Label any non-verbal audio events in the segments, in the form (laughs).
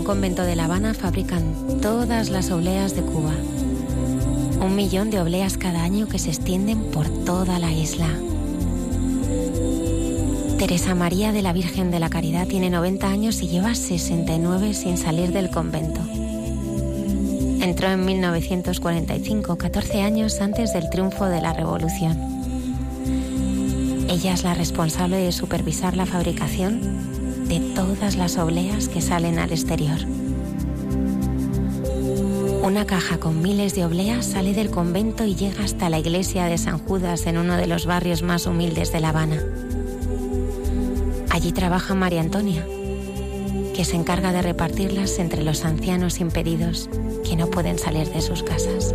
Un convento de La Habana fabrican todas las obleas de Cuba. Un millón de obleas cada año que se extienden por toda la isla. Teresa María de la Virgen de la Caridad tiene 90 años y lleva 69 sin salir del convento. Entró en 1945, 14 años antes del triunfo de la Revolución. Ella es la responsable de supervisar la fabricación de todas las obleas que salen al exterior. Una caja con miles de obleas sale del convento y llega hasta la iglesia de San Judas en uno de los barrios más humildes de La Habana. Allí trabaja María Antonia, que se encarga de repartirlas entre los ancianos impedidos que no pueden salir de sus casas.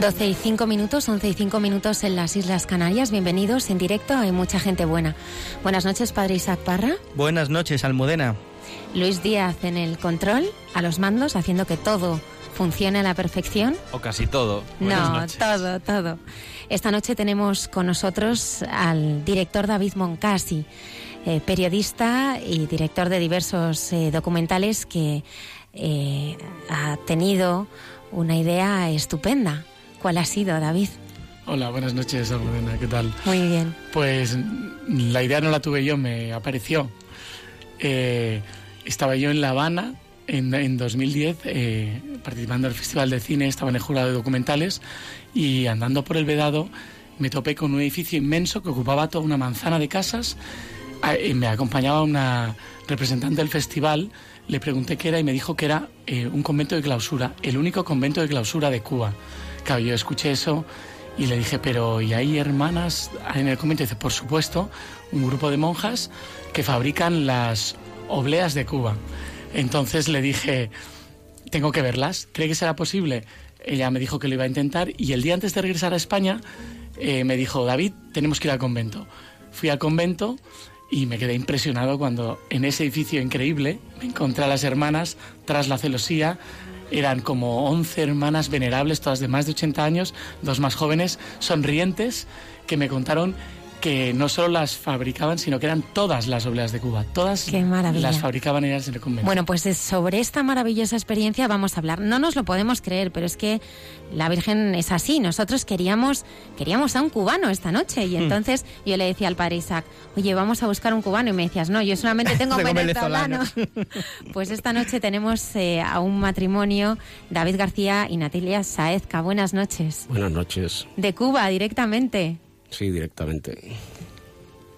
12 y 5 minutos, 11 y 5 minutos en las Islas Canarias. Bienvenidos en directo. Hay mucha gente buena. Buenas noches, padre Isaac Parra. Buenas noches, Almudena. Luis Díaz en el control, a los mandos, haciendo que todo funcione a la perfección. O casi todo. no, todo, todo. Esta noche tenemos con nosotros al director David Moncasi, eh, periodista y director de diversos eh, documentales que eh, ha tenido una idea estupenda ¿Cuál ha sido, David? Hola, buenas noches, Almudena, ¿qué tal? Muy bien. Pues la idea no la tuve yo, me apareció. Eh, estaba yo en La Habana en, 2010 eh, participando en el Festival de Cine, estaba en el jurado de documentales y andando por el Vedado me topé con un edificio inmenso que ocupaba toda una manzana de casas. y me acompañaba una representante del festival, le pregunté qué era y me dijo que era eh, un convento de clausura, el único convento de clausura de Cuba. Claro, yo escuché eso y le dije, pero ¿y hay hermanas en el convento? dice, por supuesto, un grupo de monjas que fabrican las obleas de Cuba. Entonces le dije, tengo que verlas, ¿cree que será posible? Ella me dijo que lo iba a intentar y el día antes de regresar a España eh, me dijo, David, tenemos que ir al convento. Fui al convento y me quedé impresionado cuando en ese edificio increíble me encontré a las hermanas tras la celosía eran como 11 hermanas venerables, todas de más de 80 años, dos más jóvenes, sonrientes, que me contaron que no solo las fabricaban, sino que eran todas las obleas de Cuba. Todas Qué maravilla. las fabricaban ellas en el convento. Bueno, pues es- sobre esta maravillosa experiencia vamos a hablar. No nos lo podemos creer, pero es que la Virgen es así. Nosotros queríamos, queríamos a un cubano esta noche y entonces yo le decía al padre Isaac, oye, vamos a buscar un cubano y me decías, no, yo solamente tengo (laughs) Tengo venezolanos. (laughs) pues esta noche tenemos eh, a un matrimonio, David García y Natalia Saezca. Buenas noches. Buenas noches. De Cuba directamente. Sí, directamente.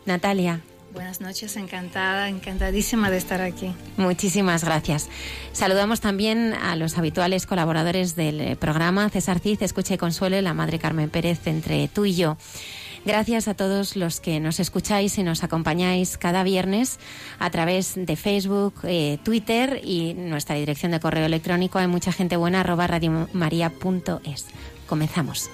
Natalia. Buenas noches, encantada, encantadísima de estar aquí. Muchísimas gracias. Saludamos también a los habituales colaboradores del eh, programa, César Cid, Escucha y Consuelo, y la Madre Carmen Pérez, entre tú y yo. Gracias a todos los que nos escucháis y nos acompañáis cada viernes a través de Facebook, eh, Twitter y nuestra dirección de correo electrónico hay mucha gente buena arroba radiomaria.es. Comenzamos.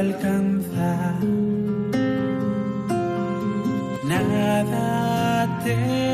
Todo lo alcanza. Nada te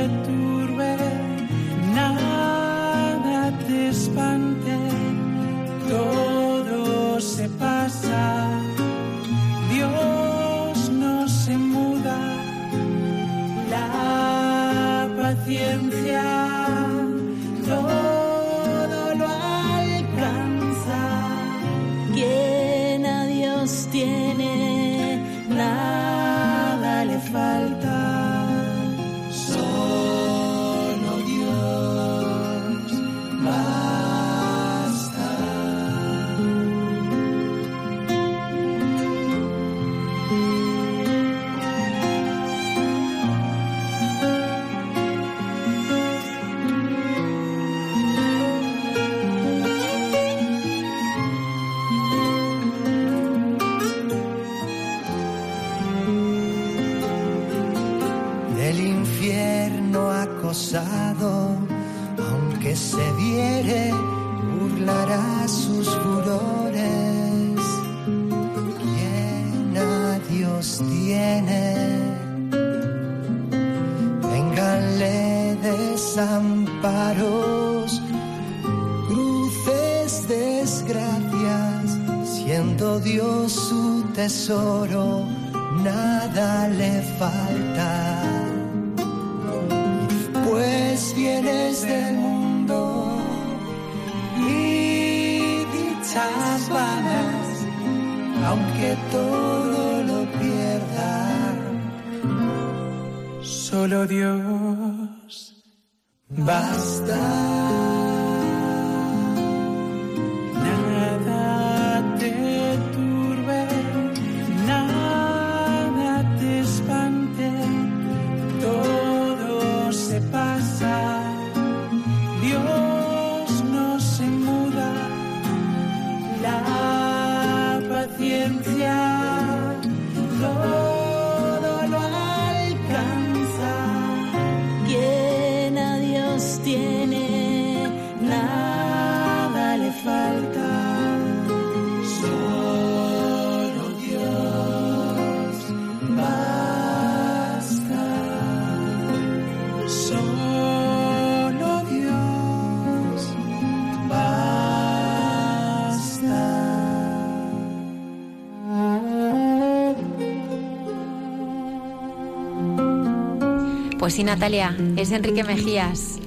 sí, Natalia, es Enrique Mejías,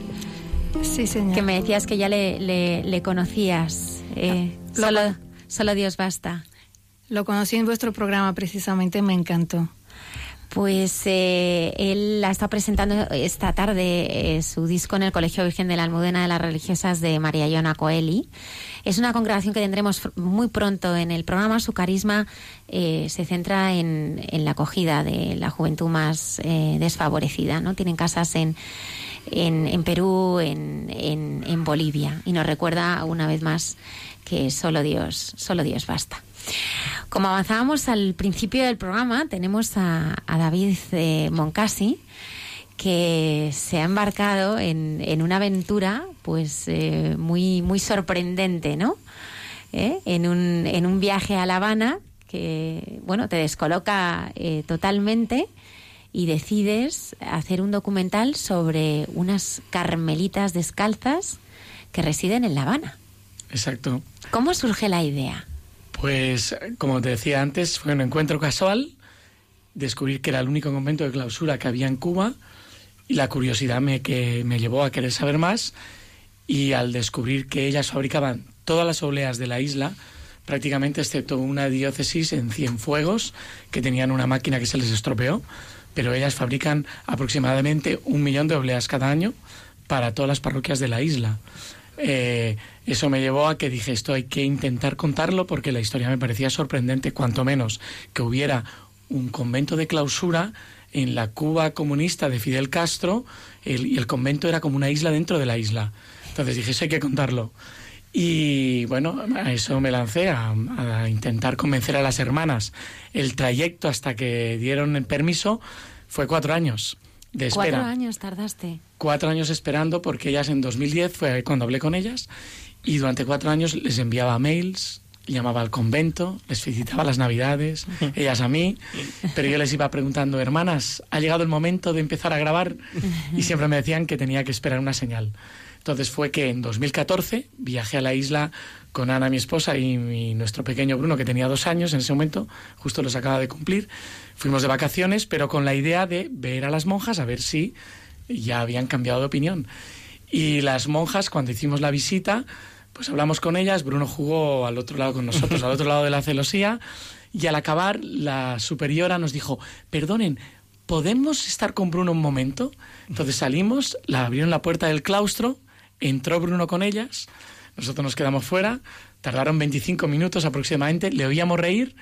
Sí, señor. que me decías que ya le, le- le conocías. Eh, Lo- solo, solo Dios basta. Lo conocí en vuestro programa precisamente, me encantó. Pues eh, él la está presentando esta tarde eh, su disco en el Colegio Virgen de la Almudena de las Religiosas de María Iona Coeli. Es una congregación que tendremos muy pronto en el programa. Su carisma eh, se centra en, la acogida de la juventud más eh, desfavorecida. ¿no? Tienen casas en, en, en Perú, en, en Bolivia. Y nos recuerda una vez más que solo Dios, solo Dios basta. Como avanzábamos al principio del programa, tenemos a, a David eh, Moncasi, que se ha embarcado en, en una aventura pues eh, muy, muy sorprendente, ¿no? ¿Eh? En, un, en un viaje a La Habana que, bueno, te descoloca eh, totalmente y decides hacer un documental sobre unas carmelitas descalzas que residen en La Habana. Exacto. ¿Cómo surge la idea? Pues, como te decía antes, fue un encuentro casual, descubrir que era el único convento de clausura que había en Cuba y la curiosidad me, que me llevó a querer saber más y al descubrir que ellas fabricaban todas las obleas de la isla, prácticamente excepto una diócesis en Cienfuegos, que tenían una máquina que se les estropeó, pero ellas fabrican aproximadamente un millón de obleas cada año para todas las parroquias de la isla. Eh, eso me llevó a que dije esto hay que intentar contarlo porque la historia me parecía sorprendente, cuanto menos que hubiera un convento de clausura en la Cuba comunista de Fidel Castro y el convento era como una isla dentro de la isla. Entonces dije, eso hay que contarlo. Y bueno, a eso me lancé, a, a, intentar convencer a las hermanas. El trayecto hasta que dieron el permiso fue cuatro años de espera. Cuatro años tardaste. Cuatro años esperando porque ellas en 2010 fue cuando hablé con ellas y durante cuatro años les enviaba mails, llamaba al convento, les felicitaba las navidades, (laughs) ellas a mí, pero yo les iba preguntando, hermanas, ¿ha llegado el momento de empezar a grabar? Y siempre me decían que tenía que esperar una señal. Entonces fue que en 2014 viajé a la isla con Ana, mi esposa, y mi, nuestro pequeño Bruno, que tenía dos años en ese momento, justo los acaba de cumplir. Fuimos de vacaciones, pero con la idea de ver a las monjas a ver si ya habían cambiado de opinión. Y las monjas, cuando hicimos la visita, pues hablamos con ellas, Bruno jugó al otro lado con nosotros, al otro lado de la celosía, y al acabar la superiora nos dijo, perdonen, ¿podemos estar con Bruno un momento? Entonces salimos, la abrieron la puerta del claustro, entró Bruno con ellas, nosotros nos quedamos fuera, tardaron 25 minutos aproximadamente, le oíamos reír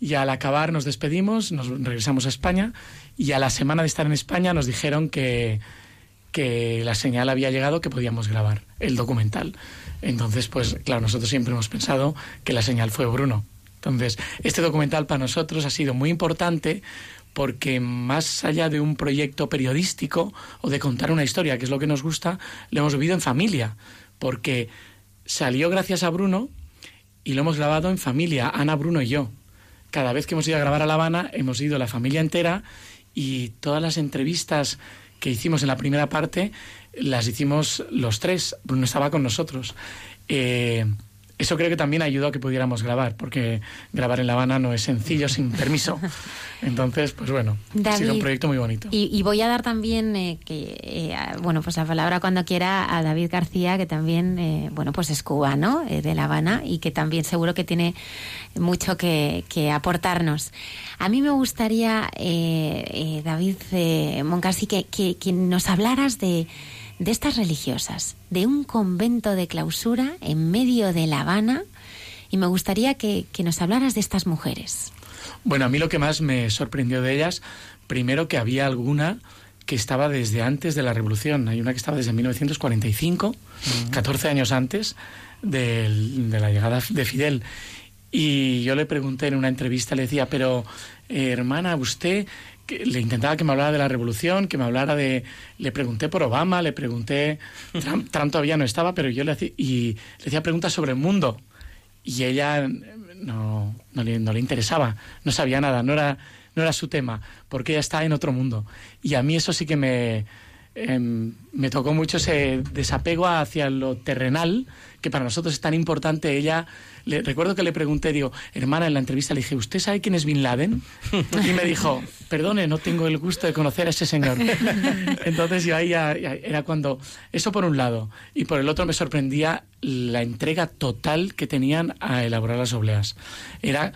y al acabar nos despedimos, nos regresamos a España y a la semana de estar en España nos dijeron que, que la señal había llegado, que podíamos grabar el documental. Entonces, pues claro, nosotros siempre hemos pensado que la señal fue Bruno. Entonces, este documental para nosotros ha sido muy importante porque más allá de un proyecto periodístico o de contar una historia, que es lo que nos gusta, lo hemos vivido en familia, porque salió gracias a Bruno y lo hemos grabado en familia, Ana, Bruno y yo. Cada vez que hemos ido a grabar a La Habana, hemos ido la familia entera y todas las entrevistas que hicimos en la primera parte las hicimos los tres. Bruno estaba con nosotros. Eh, eso creo que también ayudó a que pudiéramos grabar, porque grabar en La Habana no es sencillo sin (laughs) permiso. Entonces, pues bueno, David, ha sido un proyecto muy bonito. Y, y voy a dar también, eh, que, eh, bueno, pues la palabra cuando quiera a David García, que también, eh, bueno, pues es cubano de La Habana y que también seguro que tiene mucho que, que aportarnos. A mí me gustaría, eh, David Moncasi, que, que, que nos hablaras de de estas religiosas, de un convento de clausura en medio de La Habana, y me gustaría que, que, nos hablaras de estas mujeres. Bueno, a mí lo que más me sorprendió de ellas, primero que había alguna que estaba desde antes de la revolución. Hay una que estaba desde 1945, uh -huh. 14 años antes de, de, la llegada de Fidel. Y yo le pregunté en una entrevista, le decía, pero eh, hermana, usted le intentaba que me hablara de la revolución, que me hablara de... Le pregunté por Obama, le pregunté... Trump, todavía no estaba, pero yo le hacía... Y le hacía preguntas sobre el mundo. Y ella no, no, le, no le interesaba, no sabía nada, no era, no era su tema, porque ella está en otro mundo. Y a mí eso sí que me, eh, me tocó mucho ese desapego hacia lo terrenal, que para nosotros es tan importante. Ella, le, recuerdo que le pregunté, digo, hermana, en la entrevista le dije, ¿usted sabe quién es Bin Laden? (laughs) Y me dijo, perdone, no tengo el gusto de conocer a ese señor. (laughs) Entonces yo ahí ya, ya era cuando, eso por un lado, y por el otro me sorprendía la entrega total que tenían a elaborar las obleas. Era,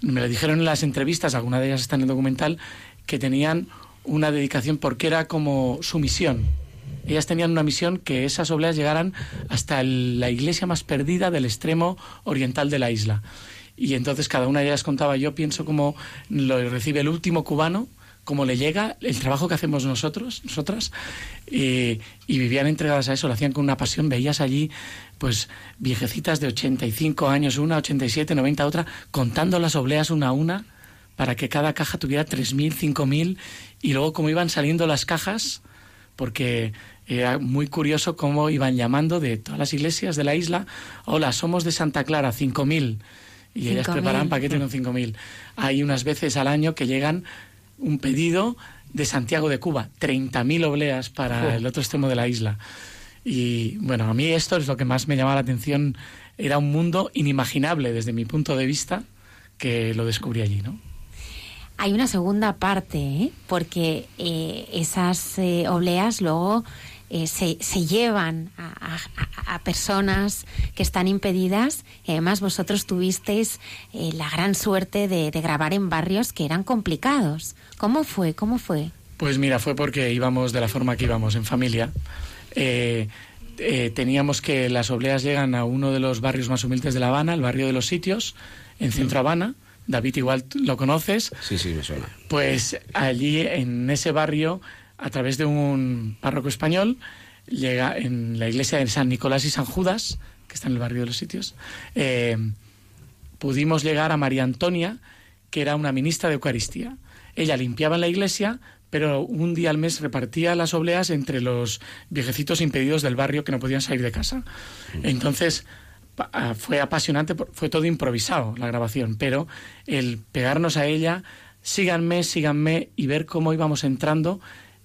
me lo dijeron en las entrevistas, algunas de ellas están en el documental, que tenían una dedicación porque era como su misión. Ellas tenían una misión que esas obleas llegaran hasta el, la iglesia más perdida del extremo oriental de la isla. Y entonces cada una de ellas contaba, yo pienso cómo lo recibe el último cubano, cómo le llega el trabajo que hacemos nosotros, nosotras, eh, y vivían entregadas a eso, lo hacían con una pasión, veías allí pues viejecitas de 85 años una, 87, 90 otra, contando las obleas una a una, para que cada caja tuviera 3.000, 5.000 y luego como iban saliendo las cajas, porque era muy curioso cómo iban llamando de todas las iglesias de la isla, hola, somos de Santa Clara, 5.000, y ellas preparaban paquetes con 5.000. Hay unas veces al año que llegan un pedido de Santiago de Cuba, 30.000 obleas para oh. el otro extremo de la isla. Y bueno, a mí esto es lo que más me llamaba la atención, era un mundo inimaginable desde mi punto de vista que lo descubrí allí, ¿no? Hay una segunda parte, ¿eh? porque eh, esas eh, obleas luego eh, se, se, llevan a, personas que están impedidas. Además, vosotros tuvisteis eh, la gran suerte de, de, grabar en barrios que eran complicados. ¿Cómo fue? ¿Cómo fue? Pues mira, fue porque íbamos de la forma que íbamos, en familia. Eh, teníamos que las obleas llegan a uno de los barrios más humildes de La Habana, el barrio de los sitios, en Centro Habana. David, igual lo conoces. Sí, sí, me suena. Pues allí, en ese barrio, a través de un párroco español, llega en la iglesia de San Nicolás y San Judas, que está en el barrio de los sitios, eh, pudimos llegar a María Antonia, que era una ministra de Eucaristía. Ella limpiaba en la iglesia, pero un día al mes repartía las obleas entre los viejecitos impedidos del barrio que no podían salir de casa. Entonces ah, fue apasionante, fue todo improvisado la grabación, pero el pegarnos a ella, síganme, síganme y ver cómo íbamos entrando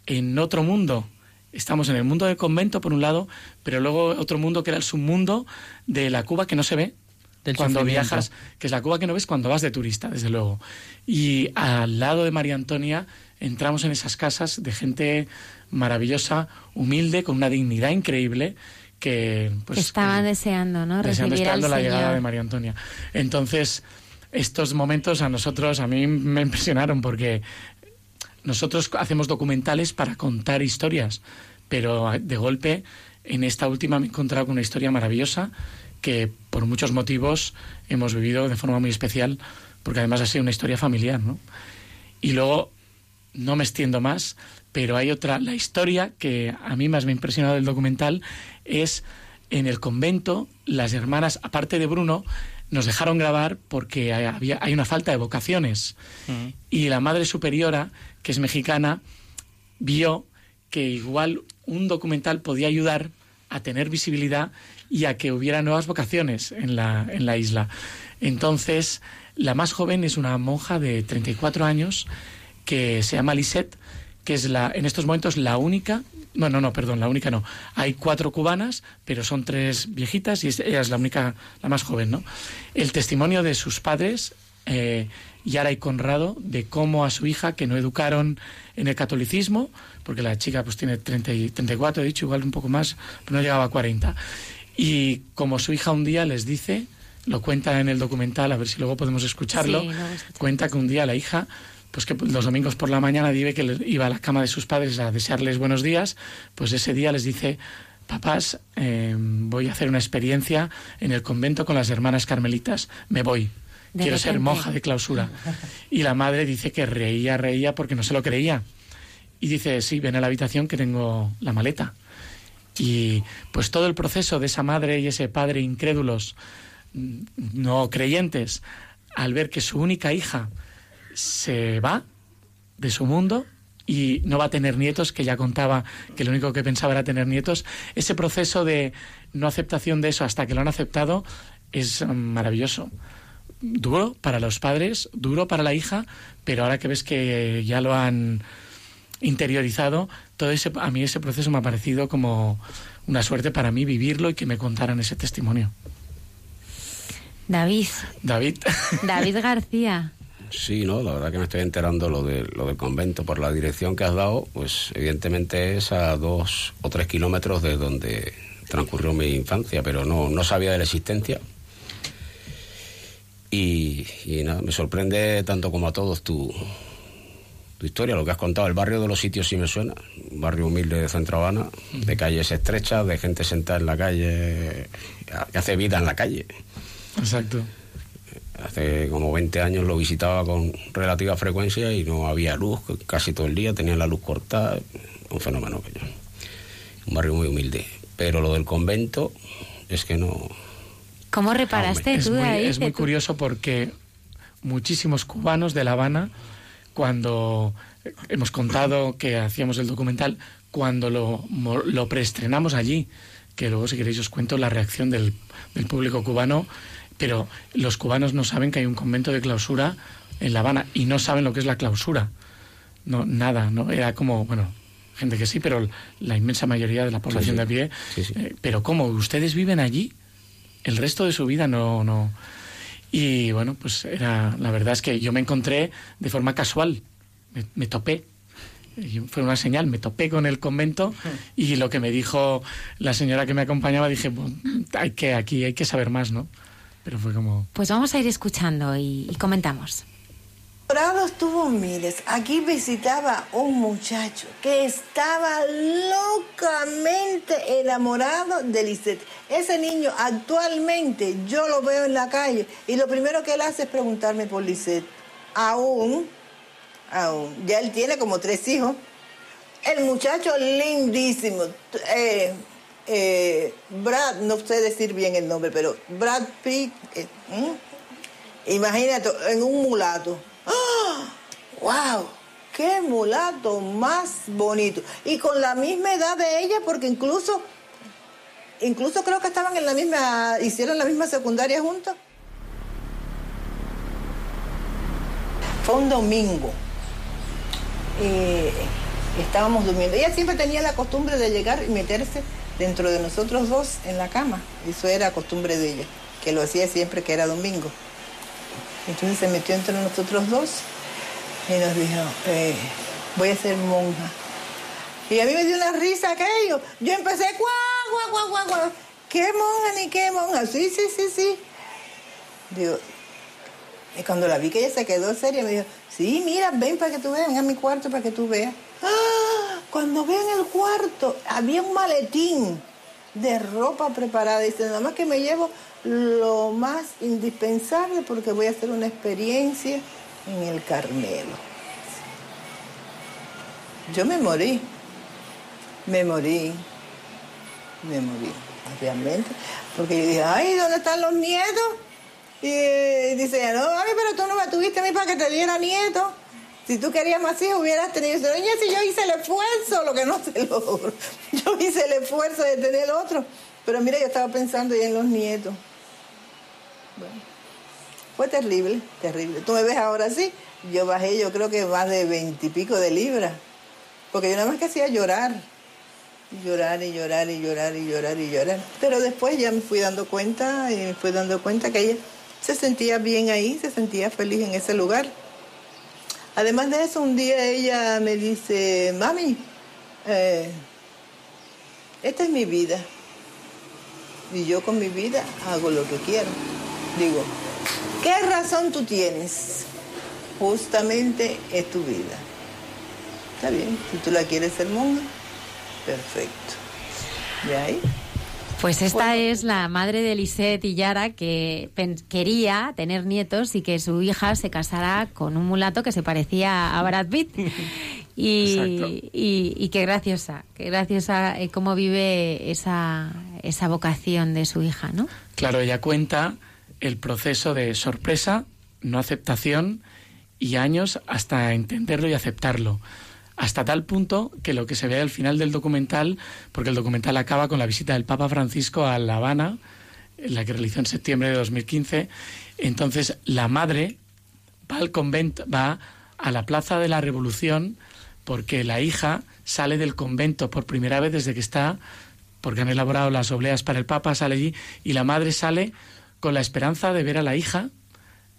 en otro mundo. Estamos en el mundo del convento, por un lado, pero luego otro mundo que era el submundo de la Cuba que no se ve del cuando viajas, que es la Cuba que no ves cuando vas de turista, desde luego. Y al lado de María Antonia entramos en esas casas de gente maravillosa, humilde, con una dignidad increíble, que pues que estaban que, deseando, ¿no? Deseando, al la Señor. llegada de María Antonia. Entonces, estos momentos a nosotros, a mí me impresionaron porque nosotros hacemos documentales para contar historias, pero de golpe en esta última me he encontrado con una historia maravillosa que por muchos motivos hemos vivido de forma muy especial, porque además ha sido una historia familiar, ¿no? Y luego, no me extiendo más, pero hay otra, la historia que a mí más me ha impresionado del documental es en el convento, las hermanas, aparte de Bruno, nos dejaron grabar porque había, hay una falta de vocaciones. Uh -huh. Y la Madre Superiora, que es mexicana, vio que igual un documental podía ayudar a tener visibilidad y a que hubiera nuevas vocaciones en la, en la isla. Entonces, la más joven es una monja de 34 años que se llama Lisette, que es la, en estos momentos la única no, no, no, perdón, la única no. Hay cuatro cubanas, pero son tres viejitas y ella es la única, la más joven, ¿no? El testimonio de sus padres, eh, Yara y Conrado, de cómo a su hija, que no educaron en el catolicismo, porque la chica pues tiene 30 y 34, he dicho, igual un poco más, pero no llegaba a 40. Y como su hija un día les dice, lo cuenta en el documental, a ver si luego podemos escucharlo, Sí, no, cuenta que un día la hija pues que los domingos por la mañana dice que iba a la cama de sus padres a desearles buenos días, pues ese día les dice, papás, eh, voy a hacer una experiencia en el convento con las hermanas carmelitas, me voy. Quiero ser monja de clausura. (laughs) Y la madre dice que reía, reía porque no se lo creía. Y dice, sí, ven a la habitación que tengo la maleta. Y pues todo el proceso de esa madre y ese padre incrédulos, mm, no creyentes, al ver que su única hija se va de su mundo y no va a tener nietos, que ya contaba que lo único que pensaba era tener nietos, ese proceso de no aceptación de eso hasta que lo han aceptado es mm, maravilloso. Duro para los padres, duro para la hija, pero ahora que ves que ya lo han interiorizado, todo ese, a mí ese proceso me ha parecido como una suerte para mí vivirlo y que me contaran ese testimonio. David, David. David (laughs) García. Sí, no, la verdad que me estoy enterando lo, de, lo del convento por la dirección que has dado, pues evidentemente es a dos o tres kilómetros de donde transcurrió mi infancia, pero no, no sabía de la existencia. Y, y nada, me sorprende tanto como a todos tu, tu historia, lo que has contado. El barrio de los sitios sí me suena, un barrio humilde de Centro Habana, de calles estrechas, de gente sentada en la calle, que hace vida en la calle. Exacto. Hace como 20 años lo visitaba con relativa frecuencia y no había luz, casi todo el día tenían la luz cortada, un fenómeno aquello. Un barrio muy humilde. Pero lo del convento es que no... ¿Cómo reparaste Es tú muy, ahí? es muy curioso porque muchísimos cubanos de La Habana, cuando hemos contado que hacíamos el documental, cuando lo, lo preestrenamos allí, que luego si queréis os cuento la reacción del, del público cubano, pero los cubanos no saben que hay un convento de clausura en La Habana y no saben lo que es la clausura. No, nada, no era como, bueno, gente que sí, pero la inmensa mayoría de la población sí. de a pie. Sí. eh, pero ¿cómo? ¿Ustedes viven allí? El resto de su vida no, no. Y bueno, pues era, la verdad es que yo me encontré de forma casual, me, me topé. Y Fue una señal, me topé con el convento y lo que me dijo la señora que me acompañaba, dije, "Bueno, hay que, aquí hay que saber más, ¿no? Pero fue como, Pues vamos a ir escuchando y, y comentamos. Morados tuvo miles. Aquí visitaba un muchacho que estaba locamente enamorado de Lisette. Ese niño actualmente yo lo veo en la calle y lo primero que él hace es preguntarme por Lisette. Aún, aún. Ya él tiene como tres hijos. El muchacho lindísimo. Eh, eh, Brad, no sé decir bien el nombre, pero Brad Pitt. eh, ¿m? Imagínate, en un mulato. ¡Ah! ¡Wow! ¡Qué mulato más bonito! Y con la misma edad de ella, porque incluso, incluso creo que estaban en la misma, hicieron la misma secundaria juntos. Fue un domingo. Eh, estábamos durmiendo. Ella siempre tenía la costumbre de llegar y meterse dentro de nosotros dos en la cama. Eso era costumbre de ella, que lo hacía siempre que era domingo. Entonces se metió entre nosotros dos y nos dijo, eh, voy a ser monja. Y a mí me dio una risa aquello. Yo empecé, guau, guau, guau, guau. ¿Qué monja ni qué monja? Sí, sí, sí, sí. Digo, y cuando la vi que ella se quedó seria, me dijo, sí, mira, ven para que tú veas, ven a mi cuarto para que tú veas. ¡Ah! Cuando veo en el cuarto, había un maletín de ropa preparada. Dice, nada más que me llevo lo más indispensable porque voy a hacer una experiencia en el Carmelo. Yo me morí, me morí, me morí, obviamente, porque yo dije, ay, ¿dónde están los nietos? Y dice, no, mami, pero tú no me tuviste a mí para que te diera nietos. Si tú querías más hijos, hubieras tenido. Dice, Doña, si yo hice el esfuerzo, lo que no se logró. (laughs) Yo hice el esfuerzo de tener otro. Pero mira, yo estaba pensando ya en los nietos. Bueno, fue terrible, terrible. Tú me ves ahora así, yo bajé, yo creo que más de veintipico de libras. Porque yo nada más que hacía llorar. Llorar y llorar y llorar y llorar y llorar. Pero después ya me fui dando cuenta y me fui dando cuenta que ella se sentía bien ahí, se sentía feliz en ese lugar. Además de eso, un día ella me dice, mami, eh, esta es mi vida. Y yo con mi vida hago lo que quiero. Digo, ¿qué razón tú tienes? Justamente es tu vida. Está bien, si tú la quieres ser monja, perfecto. ¿De ahí? Pues esta es la madre de Lisette y Yara que quería tener nietos y que su hija se casara con un mulato que se parecía a Brad Pitt. (laughs) Y, Exacto. y, y qué graciosa, qué graciosa eh, cómo vive esa, esa vocación de su hija, ¿no? Claro, ella cuenta el proceso de sorpresa, no aceptación y años hasta entenderlo y aceptarlo. Hasta tal punto que lo que se ve al final del documental, porque el documental acaba con la visita del Papa Francisco a La Habana, la que realizó en septiembre de 2015, entonces la madre va al convento, va a la Plaza de la Revolución porque la hija sale del convento por primera vez desde que está, porque han elaborado las obleas para el Papa, sale allí y la madre sale con la esperanza de ver a la hija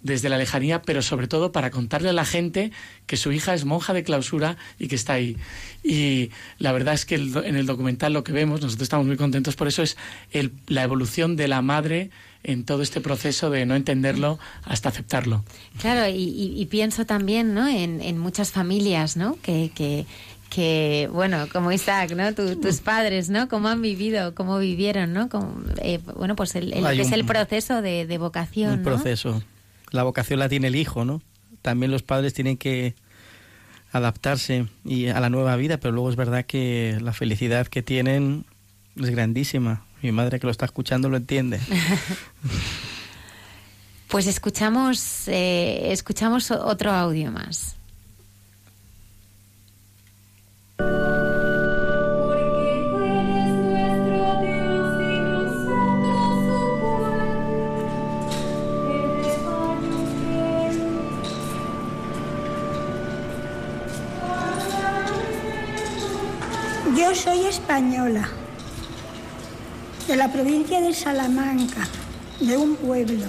desde la lejanía, pero sobre todo para contarle a la gente que su hija es monja de clausura y que está ahí. Y la verdad es que el do- en el documental lo que vemos, nosotros estamos muy contentos por eso, es el- la evolución de la madre en todo este proceso de no entenderlo hasta aceptarlo. Claro, y, y- y pienso también, ¿no? En, en muchas familias, ¿no? Que, que, que, bueno, como Isaac, ¿no? Tu- tus padres, ¿no? Cómo han vivido, cómo vivieron, ¿no? Eh, bueno, pues el, el- Hay que es un- el proceso de, de vocación, un ¿no? proceso. La vocación la tiene el hijo, ¿no? También los padres tienen que adaptarse y a la nueva vida, pero luego es verdad que la felicidad que tienen es grandísima. Mi madre que lo está escuchando lo entiende. (laughs) Pues escuchamos, eh, escuchamos otro audio más. Soy española, de la provincia de Salamanca, de un pueblo.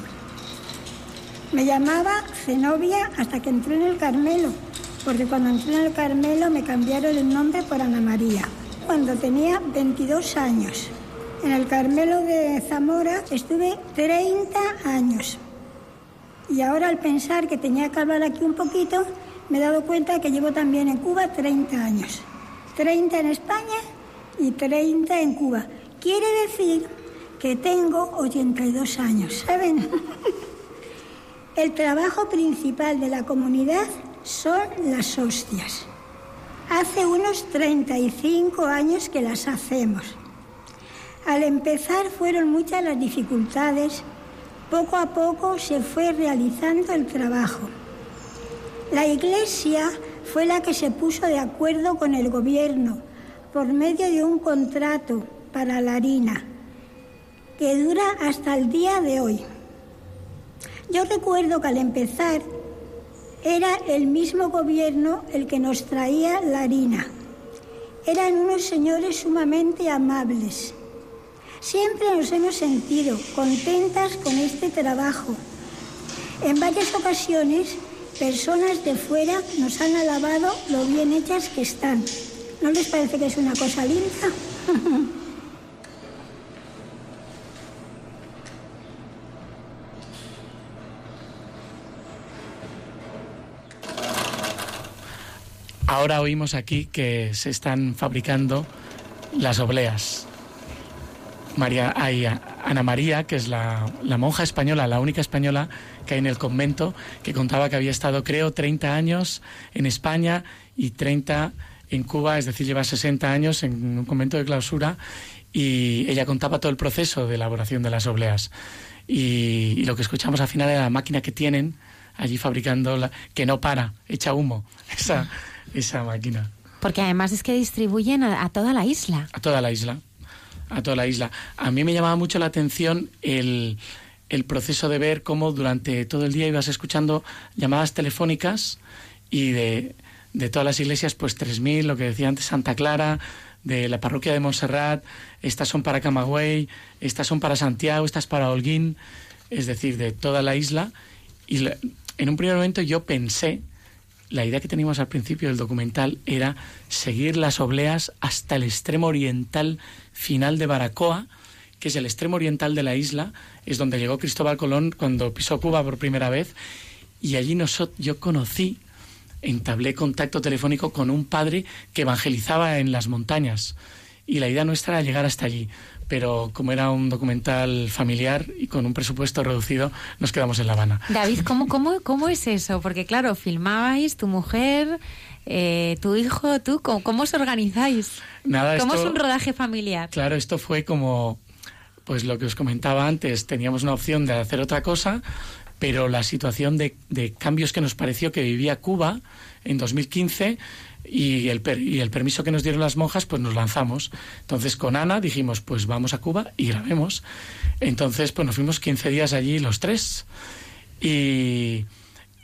Me llamaba Zenobia hasta que entré en el Carmelo, porque cuando entré en el Carmelo me cambiaron el nombre por Ana María, cuando tenía 22 años. En el Carmelo de Zamora estuve 30 años. Y ahora al pensar que tenía que hablar aquí un poquito, me he dado cuenta que llevo también en Cuba 30 años. 30 en España y 30 en Cuba. Quiere decir que tengo 82 años, ¿saben? El trabajo principal de la comunidad son las hostias. Hace unos 35 años que las hacemos. Al empezar fueron muchas las dificultades, poco a poco se fue realizando el trabajo. La Iglesia fue la que se puso de acuerdo con el gobierno por medio de un contrato para la harina que dura hasta el día de hoy. Yo recuerdo que al empezar era el mismo gobierno el que nos traía la harina. Eran unos señores sumamente amables. Siempre nos hemos sentido contentas con este trabajo. En varias ocasiones, personas de fuera nos han alabado lo bien hechas que están. ¿No les parece que es una cosa linda? (laughs) Ahora oímos aquí que se están fabricando las obleas. María, hay Ana María, que es la, la, monja española, la única española que hay en el convento, que contaba que había estado, creo, 30 años en España y 30 en Cuba, es decir, lleva 60 años en un convento de clausura y ella contaba todo el proceso de elaboración de las obleas. Y, y lo que escuchamos al final era la máquina que tienen allí fabricando, la, que no para, echa humo, (laughs) esa, esa máquina. Porque además es que distribuyen a, a toda la isla. A toda la isla a toda la isla. A mí me llamaba mucho la atención el, el, proceso de ver cómo durante todo el día ibas escuchando llamadas telefónicas y de, de todas las iglesias, pues 3.000, lo que decía antes Santa Clara, de la parroquia de Montserrat, estas son para Camagüey, estas son para Santiago, estas para Holguín, es decir, de toda la isla. Y en un primer momento yo pensé la idea que teníamos al principio del documental era seguir las obleas hasta el extremo oriental final de Baracoa, que es el extremo oriental de la isla, es donde llegó Cristóbal Colón cuando pisó Cuba por primera vez, y allí nosotros, yo conocí, entablé contacto telefónico con un padre que evangelizaba en las montañas, y la idea nuestra era llegar hasta allí pero como era un documental familiar y con un presupuesto reducido, nos quedamos en La Habana. David, ¿cómo, cómo, cómo es eso? Porque claro, filmabais tu mujer, eh, tu hijo, tú, ¿cómo, cómo os organizáis? Nada, ¿Cómo esto, es un rodaje familiar? Claro, esto fue como, pues lo que os comentaba antes, teníamos una opción de hacer otra cosa, pero la situación de, cambios que nos pareció que vivía Cuba en 2015 y el, per, y el permiso que nos dieron las monjas, pues nos lanzamos. Entonces con Ana dijimos, pues vamos a Cuba y grabemos. Entonces pues nos fuimos 15 días allí los tres y,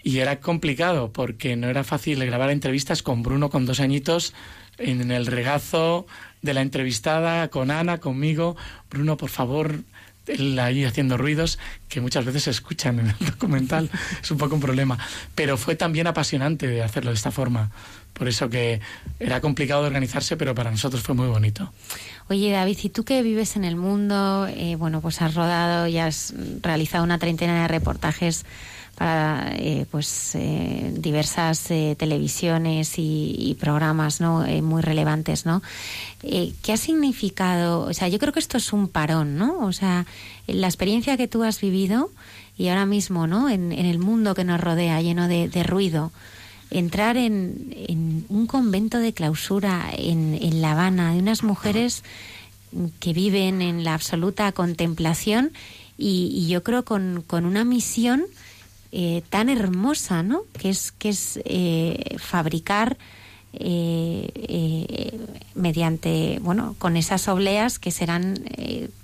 y era complicado porque no era fácil grabar entrevistas con Bruno con dos añitos en el regazo de la entrevistada, con Ana, conmigo. Bruno, por favor, él ahí haciendo ruidos que muchas veces se escuchan en el (laughs) documental. es un poco un problema. Pero fue también apasionante de hacerlo de esta forma. Por eso que era complicado de organizarse, pero para nosotros fue muy bonito. Oye, David, y tú que vives en el mundo, eh, bueno, pues has rodado y has realizado una treintena de reportajes para eh, pues eh, diversas eh, televisiones y, programas no eh, muy relevantes no eh, qué ha significado o sea yo creo que esto es un parón no o sea la experiencia que tú has vivido y ahora mismo no en, el mundo que nos rodea lleno de, ruido entrar en, en, un convento de clausura en, en La Habana de unas mujeres que viven en la absoluta contemplación y, y yo creo con, con una misión eh, tan hermosa, ¿no? Que es, que es eh, fabricar eh, mediante, bueno, con esas obleas que serán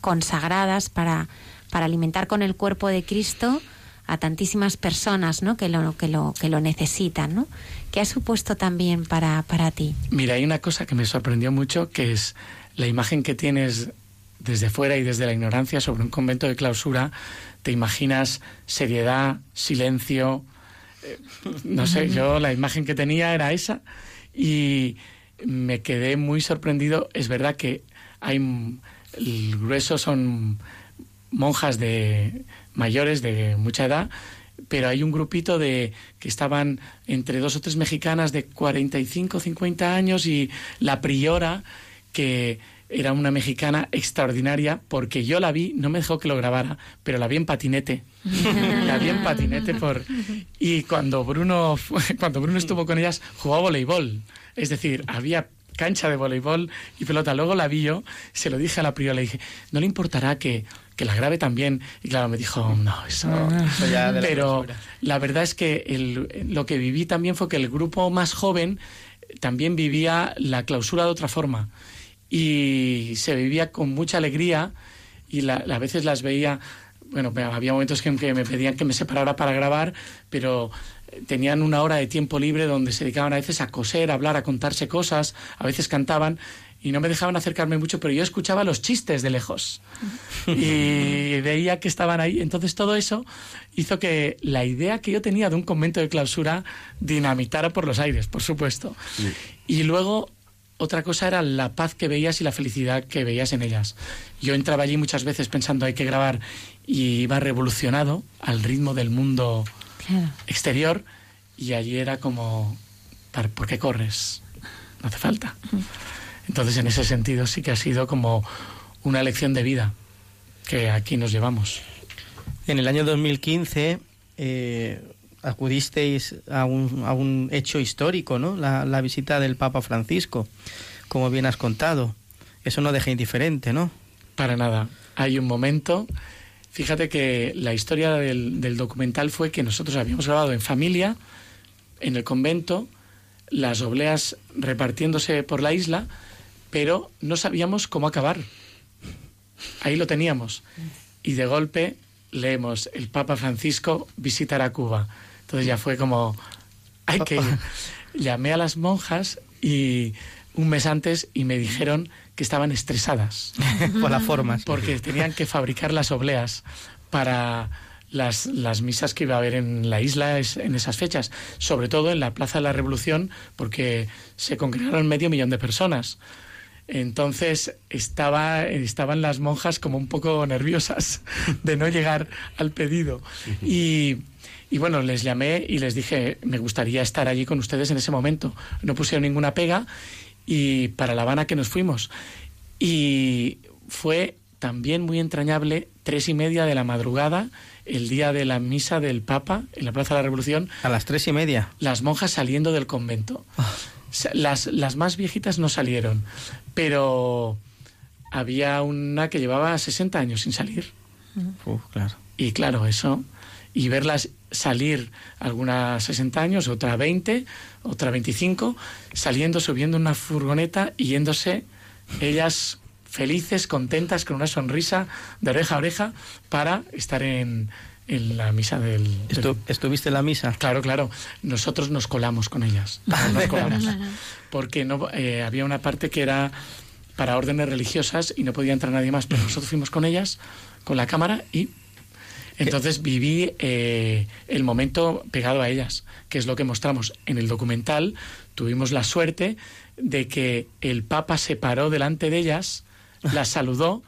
consagradas para, para alimentar con el cuerpo de Cristo a tantísimas personas, ¿no? Que lo, que lo, que lo necesitan, ¿no? ¿Qué ha supuesto también para, para ti? Mira, hay una cosa que me sorprendió mucho, que es la imagen que tienes desde fuera y desde la ignorancia sobre un convento de clausura, te imaginas seriedad, silencio, eh, no sé, (laughs) yo la imagen que tenía era esa y me quedé muy sorprendido. Es verdad que hay el grueso son monjas de mayores de mucha edad, pero hay un grupito de que estaban entre dos o tres mexicanas de 45, 50 años y la priora que era una mexicana extraordinaria porque yo la vi, no me dejó que lo grabara, pero la vi en patinete. (laughs) la vi en patinete por y cuando Bruno cuando Bruno estuvo con ellas jugaba voleibol, es decir, había cancha de voleibol y pelota. Luego la vi yo, se lo dije a la priora, le dije, ¿no le importará que, que la grabe también? Y claro, me dijo, no, eso... Eso ya de la Pero la verdad es que el- lo que viví también fue que el grupo más joven también vivía la clausura de otra forma y se vivía con mucha alegría y la- a veces las veía, bueno, había momentos que, que me pedían que me separara para grabar, pero eh, tenían una hora de tiempo libre donde se dedicaban a veces a coser, a hablar, a contarse cosas, a veces cantaban y no me dejaban acercarme mucho, pero yo escuchaba los chistes de lejos (laughs) y veía que estaban ahí. Entonces todo eso hizo que la idea que yo tenía de un convento de clausura dinamitara por los aires, por supuesto. Y luego otra cosa era la paz que veías y la felicidad que veías en ellas. Yo entraba allí muchas veces pensando hay que grabar y iba revolucionado al ritmo del mundo Claro. exterior y allí era como, "¿Par- ¿por qué corres? No hace falta. Entonces en ese sentido sí que ha sido como una lección de vida que aquí nos llevamos. En el año 2015 eh, acudisteis a un, a un hecho histórico, ¿no? La, visita del Papa Francisco, como bien has contado. Eso no deja indiferente, ¿no? Para nada. Hay un momento. Fíjate que la historia del, del documental fue que nosotros habíamos grabado en familia, en el convento, las obleas repartiéndose por la isla, pero no sabíamos cómo acabar. Ahí lo teníamos. Y de golpe leemos, el Papa Francisco visitará Cuba. Entonces ya fue como, hay que ir. (laughs) Llamé a las monjas y un mes antes y me dijeron que estaban estresadas (laughs) Por las formas. porque tenían que fabricar las obleas para las, las misas que iba a haber en la isla es- en esas fechas, sobre todo en la Plaza de la Revolución, porque se congregaron medio millón de personas. Entonces estaba, estaban las monjas como un poco nerviosas (laughs) de no llegar al pedido. Y, y bueno, les llamé y les dije, me gustaría estar allí con ustedes en ese momento. No pusieron ninguna pega y para La Habana que nos fuimos. Y fue también muy entrañable, tres y media de la madrugada, el día de la misa del Papa en la Plaza de la Revolución, A las tres y media. las monjas saliendo del convento. Sa- Las, las más viejitas no salieron, pero había una que llevaba 60 años sin salir. Uf, claro. Y claro, eso, y verlas salir, algunas 60 años, otra 20, otra 25, saliendo, subiendo una furgoneta y yéndose ellas felices, contentas, con una sonrisa de oreja a oreja para estar en, en la misa del... del- Estu- ¿Estuviste en la misa? Claro, claro. Nosotros nos colamos con ellas. (laughs) Nos colamos. Porque no, eh, había una parte que era para órdenes religiosas y no podía entrar nadie más, pero nosotros fuimos con ellas, con la cámara y entonces viví eh, el momento pegado a ellas, que es lo que mostramos en el documental. Tuvimos la suerte de que el Papa se paró delante de ellas, (laughs) las saludó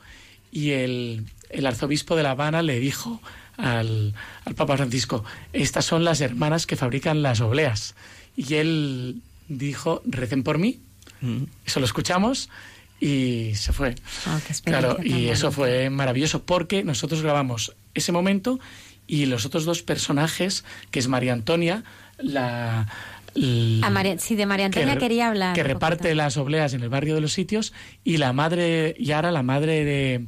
y el, el arzobispo de La Habana le dijo al, al Papa Francisco, estas son las hermanas que fabrican las obleas. Y él dijo, recen por mí. Mm. Eso lo escuchamos y se fue. Oh, experiencia Claro, y eso fue maravilloso porque nosotros grabamos ese momento y los otros dos personajes, que es María Antonia, la... l- A María- sí, de María Antonia quería hablar. Que reparte poquito. las obleas en el barrio de los sitios y la madre, Yara, la madre de,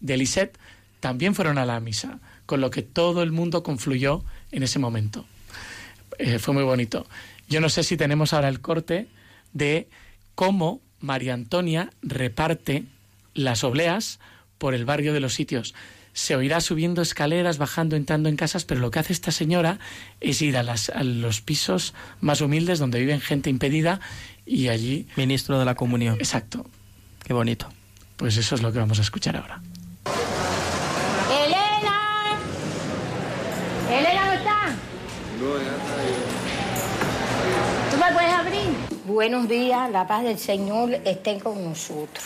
de Lisette, también fueron a la misa, con lo que todo el mundo confluyó en ese momento. Eh, fue muy bonito. Yo no sé si tenemos ahora el corte de cómo María Antonia reparte las obleas por el barrio de los sitios. Se oirá subiendo escaleras, bajando, entrando en casas, pero lo que hace esta señora es ir a, las, a los pisos más humildes donde viven gente impedida y allí... Ministro de la Comunión. Exacto. Qué bonito. Pues eso es lo que vamos a escuchar ahora. ¡Elena! ¿Elena no está? No, ya está ahí. ¿Tú me puedes abrir? Buenos días, la paz del Señor esté con nosotros.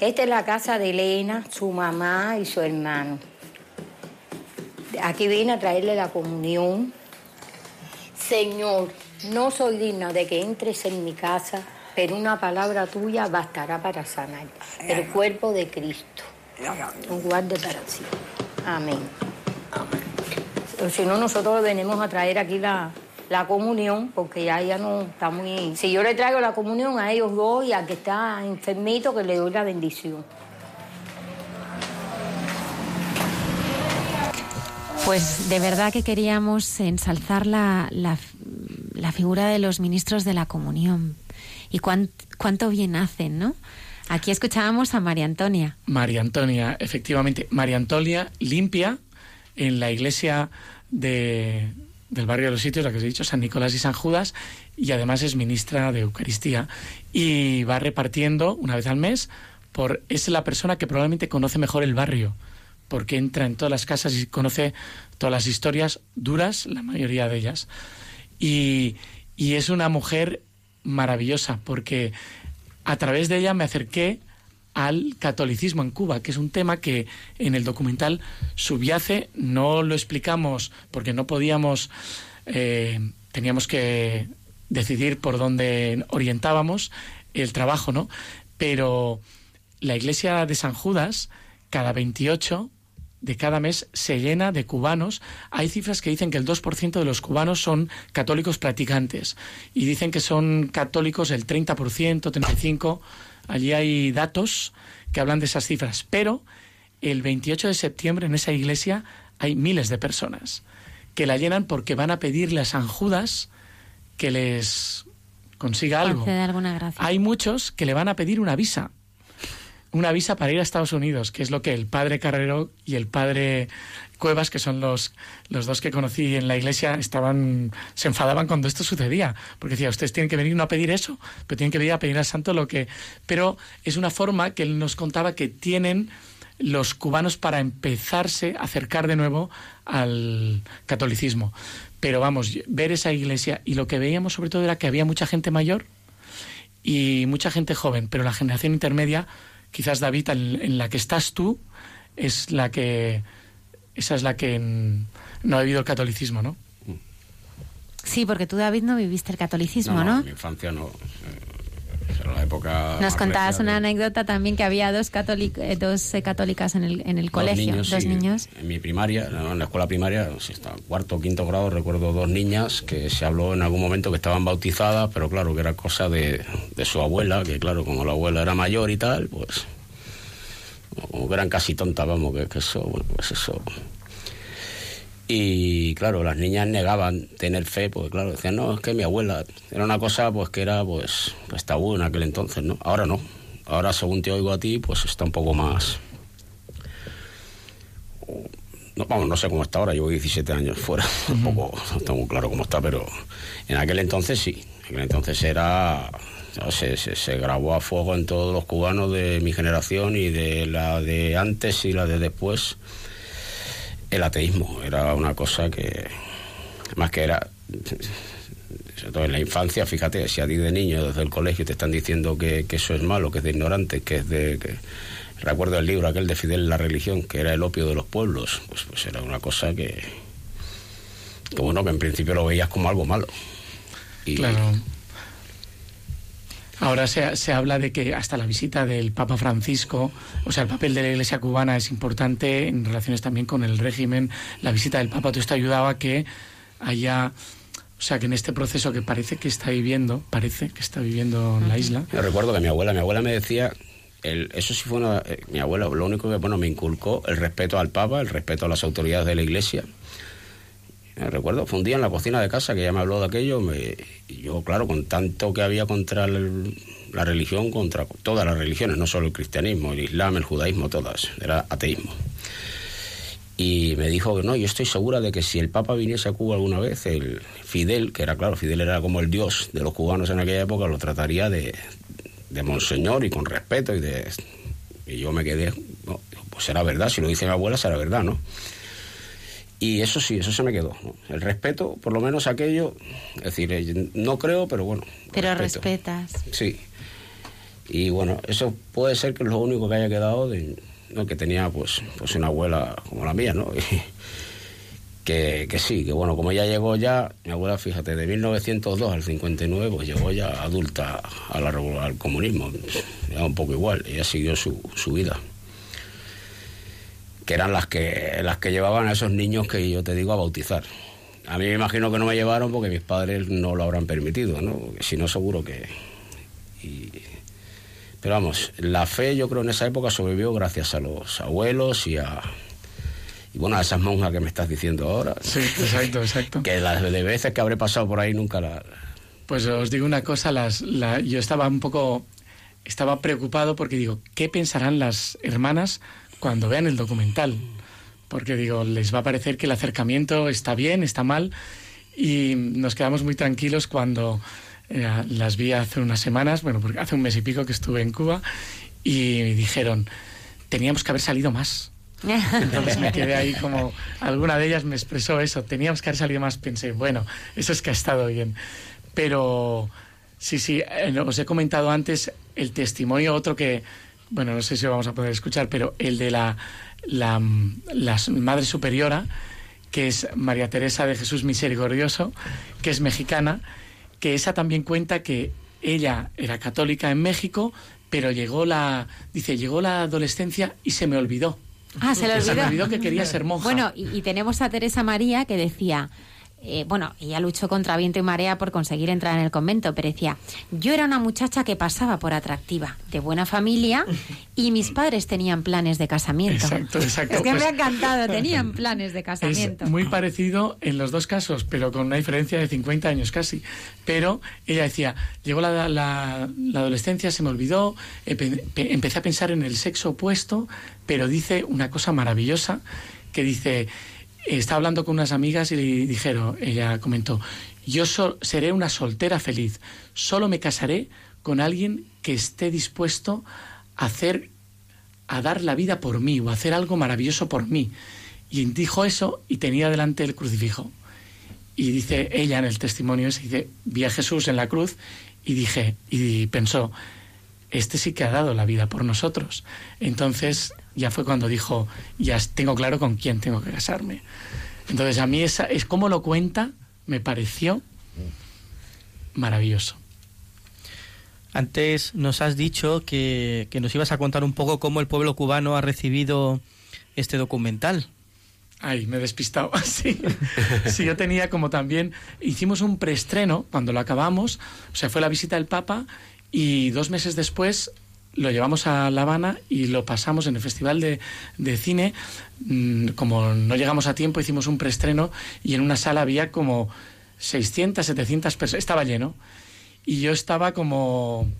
Esta es la casa de Elena, su mamá y su hermano. Aquí vine a traerle la comunión. Señor, no soy digna de que entres en mi casa, pero una palabra tuya bastará para sanar. El cuerpo de Cristo. Un guarde para sí. Amén. O Si no, nosotros venimos a traer aquí la, la comunión, porque ya ella no está muy... Si yo le traigo la comunión a ellos dos y al que está enfermito, que le doy la bendición. Pues de verdad que queríamos ensalzar la, la, la figura de los ministros de la comunión y cuán- cuánto bien hacen, ¿no? Aquí escuchábamos a María Antonia. María Antonia, efectivamente, María Antonia limpia en la iglesia de, del barrio de los sitios, la que os he dicho, San Nicolás y San Judas, y además es ministra de Eucaristía. Y va repartiendo una vez al mes, por, es la persona que probablemente conoce mejor el barrio, porque entra en todas las casas y conoce todas las historias duras, la mayoría de ellas. Y, y es una mujer maravillosa, porque a través de ella me acerqué al catolicismo en Cuba, que es un tema que en el documental subyace, no lo explicamos porque no podíamos, eh, teníamos que decidir por dónde orientábamos el trabajo, ¿no? Pero la iglesia de San Judas, cada 28 de cada mes se llena de cubanos. Hay cifras que dicen que el 2% de los cubanos son católicos practicantes y dicen que son católicos el 30%, 35%. Allí hay datos que hablan de esas cifras. Pero el 28 de septiembre en esa iglesia hay miles de personas que la llenan porque van a pedirle a San Judas que les consiga algo. Concede alguna gracia. Hay muchos que le van a pedir una visa. Una visa para ir a Estados Unidos, que es lo que el padre Carrero y el padre Cuevas, que son los, los dos que conocí en la iglesia, estaban, se enfadaban cuando esto sucedía. Porque decía, ustedes tienen que venir no a pedir eso, pero tienen que venir a pedir al santo lo que. Pero es una forma que él nos contaba que tienen los cubanos para empezarse a acercar de nuevo al catolicismo. Pero vamos, ver esa iglesia y lo que veíamos sobre todo era que había mucha gente mayor y mucha gente joven, pero la generación intermedia, quizás David, en, en la que estás tú, es la que esa es la que no ha vivido el catolicismo, ¿no? Sí, porque tú, David, no viviste el catolicismo, ¿no? En mi infancia no. Eh, Era la época. Nos contabas una anécdota también que había dos, católic- eh, dos eh, católicas en el, en el Dos colegio, niños, dos sí. niños. En mi primaria, en la escuela primaria, estaba en cuarto o quinto grado, recuerdo dos niñas que se habló en algún momento que estaban bautizadas, pero claro, que era cosa de, de su abuela, que claro, como la abuela era mayor y tal, pues. Como que eran casi tontas, vamos, que, que eso, bueno, pues eso. Y claro, las niñas negaban tener fe, porque claro, decían, no, es que mi abuela. Era una cosa pues que era pues, pues tabú en aquel entonces, ¿no? Ahora no. Ahora, según te oigo a ti, pues está un poco más. No, vamos, no sé cómo está ahora, llevo 17 años fuera, (laughs) tampoco no muy claro cómo está, pero en aquel entonces sí, en aquel entonces era, no, se, se grabó a fuego en todos los cubanos de mi generación y de la de antes y la de después, el ateísmo, era una cosa que, más que era, sobre todo en la infancia, fíjate, si a ti de niño desde el colegio te están diciendo que, eso es malo, que es de ignorante, que es de... Recuerdo el libro aquel de Fidel la religión, que era el opio de los pueblos, pues, pues era una cosa que, que bueno, que en principio lo veías como algo malo. Claro. Ahora se, se habla de que hasta la visita del Papa Francisco, o sea, el papel de la Iglesia cubana es importante en relaciones también con el régimen. La visita del Papa, todo esto ayudaba a que haya, o sea, que en este proceso que parece que está viviendo, parece que está viviendo en la isla, Yo recuerdo que mi abuela, mi abuela me decía, el, eso sí fue una, eh, mi abuela, lo único que, bueno, me inculcó el respeto al Papa, el respeto a las autoridades de la Iglesia. Me recuerdo, fue un día en la cocina de casa que ella me habló de aquello, y yo, claro, con tanto que había contra la religión, contra todas las religiones, no solo el cristianismo, el islam, el judaísmo, todas, era ateísmo. Y me dijo que no, yo estoy segura de que si el Papa viniese a Cuba alguna vez, el Fidel, que era claro, Fidel era como el dios de los cubanos en aquella época, lo trataría de, de monseñor y con respeto y yo me quedé, pues será verdad, si lo dice mi abuela será verdad, ¿no? Y eso sí, eso se me quedó. ¿no? El respeto, por lo menos aquello, es decir, eh, no creo, pero bueno. Pero respeto. respetas. Sí. Y bueno, eso puede ser que es lo único que haya quedado de ¿no? que tenía pues, pues una abuela como la mía, ¿no? (laughs) Y que, que sí, que bueno, como ella llegó ya, mi abuela, fíjate, de 1902 al 59, pues llegó ya adulta a la revo- al comunismo, era un poco igual, ella siguió su, su vida. Que eran las que, las que llevaban a esos niños que yo te digo a bautizar. A mí me imagino que no me llevaron porque mis padres no lo habrán permitido, ¿no? Si no, seguro que. y- Pero vamos, la fe yo creo en esa época sobrevivió gracias a los abuelos y a. Y bueno, a esas monjas que me estás diciendo ahora. Sí, exacto, exacto. Que las de veces que habré pasado por ahí nunca la. Pues os digo una cosa, las, la- yo estaba un poco, estaba preocupado porque digo, ¿qué pensarán las hermanas cuando vean el documental? Porque digo, les va a parecer que el acercamiento está bien, está mal, y nos quedamos muy tranquilos cuando eh, las vi hace unas semanas, bueno, porque hace un mes y pico que estuve en Cuba, y dijeron, teníamos que haber salido más. (laughs) Entonces me quedé ahí como, alguna de ellas me expresó eso, teníamos que haber salido más, pensé, bueno, eso es que ha estado bien. Pero sí, sí, eh, os he comentado antes el testimonio, otro que, bueno, no sé si lo vamos a poder escuchar, pero el de la, la, la Madre Superiora, que es María Teresa de Jesús Misericordioso, que es mexicana, que esa también cuenta que ella era católica en México, pero llegó la, dice, llegó la adolescencia y se me olvidó. Ah, se le olvidó. Se me olvidó que quería (laughs) ser monja. Bueno, y, y tenemos a Teresa María que decía, eh, bueno, ella luchó contra viento y marea por conseguir entrar en el convento, pero decía, yo era una muchacha que pasaba por atractiva, de buena familia, y mis padres tenían planes de casamiento. Exacto, exacto. Es que Pues- me ha encantado, tenían planes de casamiento. Es muy parecido en los dos casos, pero con una diferencia de 50 años casi. Pero ella decía, llegó la, la- la adolescencia, se me olvidó, pe- empecé a pensar en el sexo opuesto, pero dice una cosa maravillosa, que dice, está hablando con unas amigas y le dijeron, ella comentó, yo seré una soltera feliz, solo me casaré con alguien que esté dispuesto a hacer a dar la vida por mí o hacer algo maravilloso por mí. Y dijo eso y tenía delante el crucifijo. Y dice ella en el testimonio, ese, dice, vi a Jesús en la cruz y dije, y pensó, este sí que ha dado la vida por nosotros. Entonces ya fue cuando dijo, ya tengo claro con quién tengo que casarme. Entonces a mí esa, es como lo cuenta, me pareció maravilloso. Antes nos has dicho que, que nos ibas a contar un poco cómo el pueblo cubano ha recibido este documental. Ay, me he despistado. (laughs) Sí. sí, yo tenía como también. Hicimos un preestreno cuando lo acabamos. O sea, fue la visita del Papa y dos meses después lo llevamos a La Habana y lo pasamos en el Festival de, de Cine. Mm, Como no llegamos a tiempo, hicimos un preestreno y en una sala había como 600, 700 personas. Estaba lleno. Y yo estaba como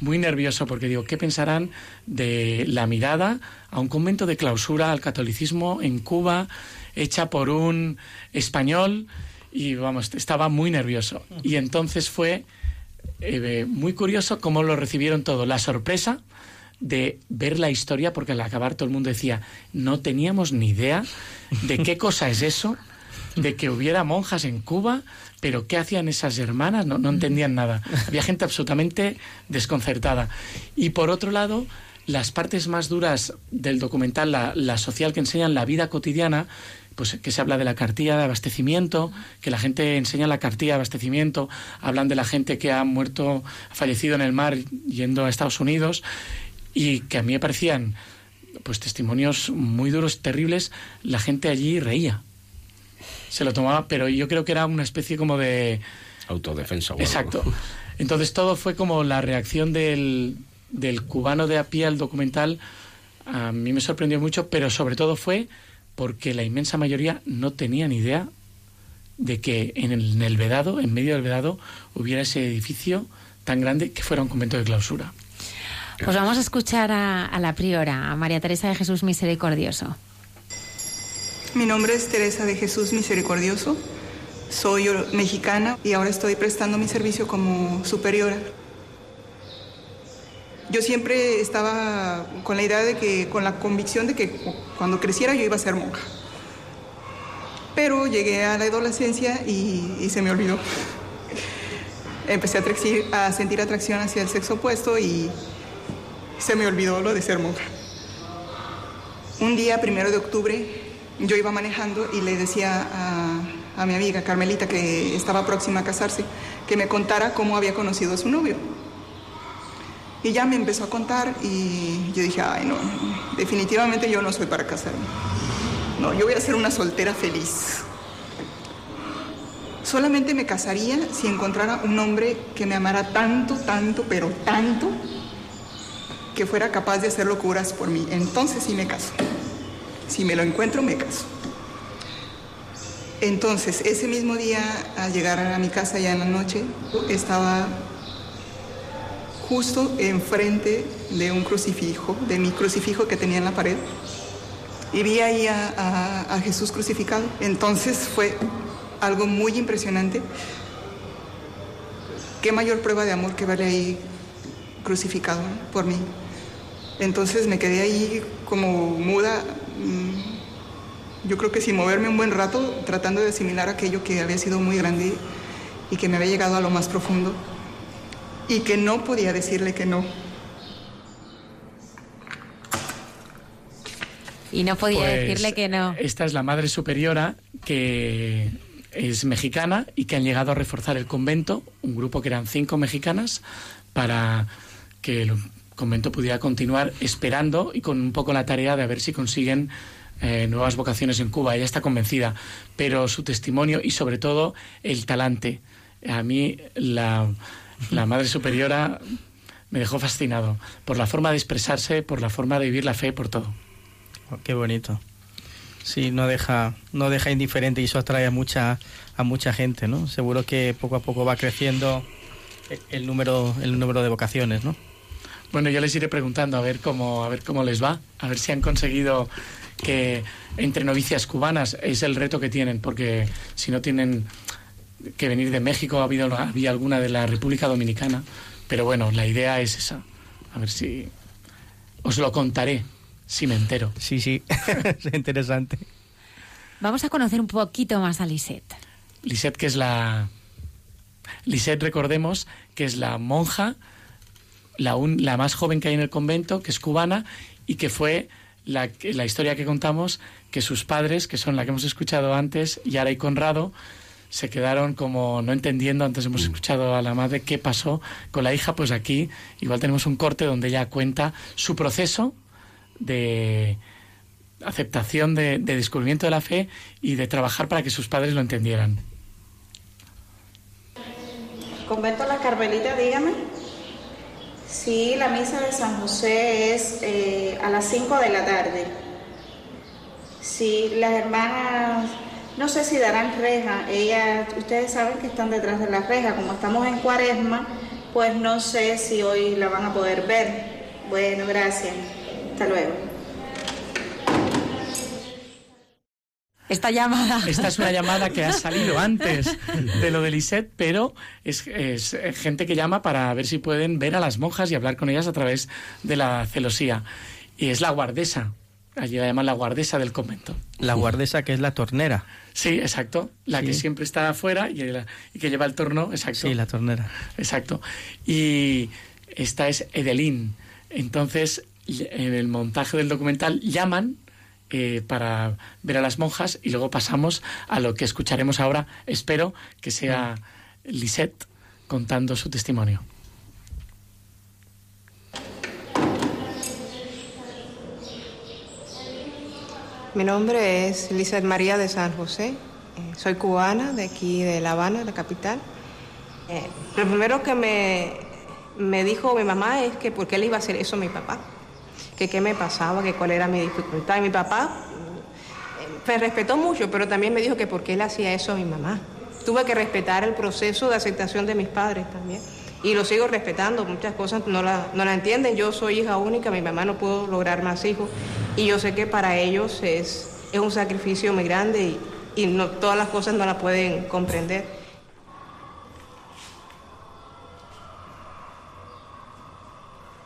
muy nervioso porque digo, ¿qué pensarán de la mirada a un convento de clausura al catolicismo en Cuba, hecha por un español? Y vamos, estaba muy nervioso. Y entonces fue eh, muy curioso cómo lo recibieron todo. La sorpresa de ver la historia, porque al acabar todo el mundo decía, no teníamos ni idea de qué (laughs) cosa es eso, de que hubiera monjas en Cuba, pero ¿qué hacían esas hermanas? No, no entendían nada. Había gente absolutamente desconcertada. Y por otro lado, las partes más duras del documental, la, la social que enseñan la vida cotidiana, pues que se habla de la cartilla de abastecimiento, que la gente enseña la cartilla de abastecimiento, hablan de la gente que ha muerto, ha fallecido en el mar yendo a Estados Unidos, y que a mí me parecían pues testimonios muy duros, terribles, la gente allí reía. Se lo tomaba, pero yo creo que era una especie como de... Autodefensa. o algo. Exacto. Entonces todo fue como la reacción del, del cubano de a pie al documental. A mí me sorprendió mucho, pero sobre todo fue porque la inmensa mayoría no tenía ni idea de que en el, en el Vedado, en medio del Vedado, hubiera ese edificio tan grande que fuera un convento de clausura. Pues vamos a escuchar a, a la priora, a María Teresa de Jesús Misericordioso. Mi nombre es Teresa de Jesús Misericordioso. Soy mexicana y ahora estoy prestando mi servicio como superiora. Yo siempre estaba con la idea de que, con la convicción de que cuando creciera yo iba a ser monja. Pero llegué a la adolescencia y, se me olvidó. Empecé a sentir atracción hacia el sexo opuesto y se me olvidó lo de ser monja. Un día, primero de octubre, yo iba manejando y le decía a, a mi amiga Carmelita, que estaba próxima a casarse, que me contara cómo había conocido a su novio. Y ya me empezó a contar y yo dije, ay, no, definitivamente yo no soy para casarme. No, yo voy a ser una soltera feliz. Solamente me casaría si encontrara un hombre que me amara tanto, tanto, pero tanto, que fuera capaz de hacer locuras por mí. Entonces sí me caso. Si me lo encuentro, me caso. Entonces, ese mismo día, al llegar a mi casa ya en la noche, estaba justo enfrente de un crucifijo, de mi crucifijo que tenía en la pared, y vi ahí a, Jesús crucificado. Entonces fue algo muy impresionante. Qué mayor prueba de amor que verle ahí crucificado por mí. Entonces me quedé ahí como muda, mm, yo creo que sin moverme un buen rato, tratando de asimilar aquello que había sido muy grande y que me había llegado a lo más profundo y que no podía decirle que no. Y no podía Pues, decirle que no. Esta es la Madre Superiora que es mexicana y que han llegado a reforzar el convento, un grupo que eran cinco mexicanas, para que el convento pudiera continuar esperando y con un poco la tarea de a ver si consiguen eh, nuevas vocaciones en Cuba. Ella está convencida, pero su testimonio y sobre todo el talante. A mí la, la Madre Superiora me dejó fascinado por la forma de expresarse, por la forma de vivir la fe, por todo. Oh, qué bonito. Sí, no deja, no deja indiferente y eso atrae a mucha, a mucha gente, ¿no? Seguro que poco a poco va creciendo el- número, el número de vocaciones, ¿no? Bueno, yo les iré preguntando a ver cómo, a ver cómo les va, a ver si han conseguido que entre novicias cubanas es el reto que tienen, porque si no tienen que venir de México, ha habido había alguna de la República Dominicana, pero bueno, la idea es esa. A ver si os lo contaré, si me entero. Sí, sí, (laughs) es interesante. Vamos a conocer un poquito más a Lisette. Lisette, que es la. Lisette, recordemos, que es la monja, la, un- la más joven que hay en el convento, que es cubana, y que fue la, que- la historia que contamos, que sus padres, que son la que hemos escuchado antes, Yara y Conrado, se quedaron como no entendiendo, antes hemos escuchado a la madre qué pasó con la hija, pues aquí igual tenemos un corte donde ella cuenta su proceso de aceptación, de, de descubrimiento de la fe y de trabajar para que sus padres lo entendieran. Convento La Carmelita, dígame. Sí, la misa de San José es eh, a las 5 de la tarde. Sí, las hermanas, no sé si darán reja. Ellas, ustedes saben que están detrás de la reja. Como estamos en cuaresma, pues no sé si hoy la van a poder ver. Bueno, gracias. Hasta luego. Esta llamada. Esta es una llamada que ha salido (laughs) antes de lo de Lisette, pero es, es, gente que llama para ver si pueden ver a las monjas y hablar con ellas a través de la celosía. Y es la guardesa. Allí la llaman la guardesa del convento. La guardesa que es la tornera. Sí, exacto. La Sí. que siempre está afuera y, la- y que lleva el torno, exacto. Sí, la tornera. Exacto. Y esta es Edelín. Entonces, en el montaje del documental llaman eh, para ver a las monjas y luego pasamos a lo que escucharemos ahora. Espero que sea Lisette contando su testimonio. Mi nombre es Lizeth María de San José. Eh, soy cubana de aquí de La Habana, la capital. Eh, lo primero que me, me dijo mi mamá es que por qué le iba a hacer eso a mi papá. Que qué me pasaba, que cuál era mi dificultad. Y mi papá eh, me respetó mucho, pero también me dijo que por qué le hacía eso a mi mamá. Tuve que respetar el proceso de aceptación de mis padres también. Y lo sigo respetando, muchas cosas no la, no la entienden. Yo soy hija única, mi mamá no pudo lograr más hijos. Y yo sé que para ellos es, es un sacrificio muy grande y, y no, todas las cosas no la pueden comprender.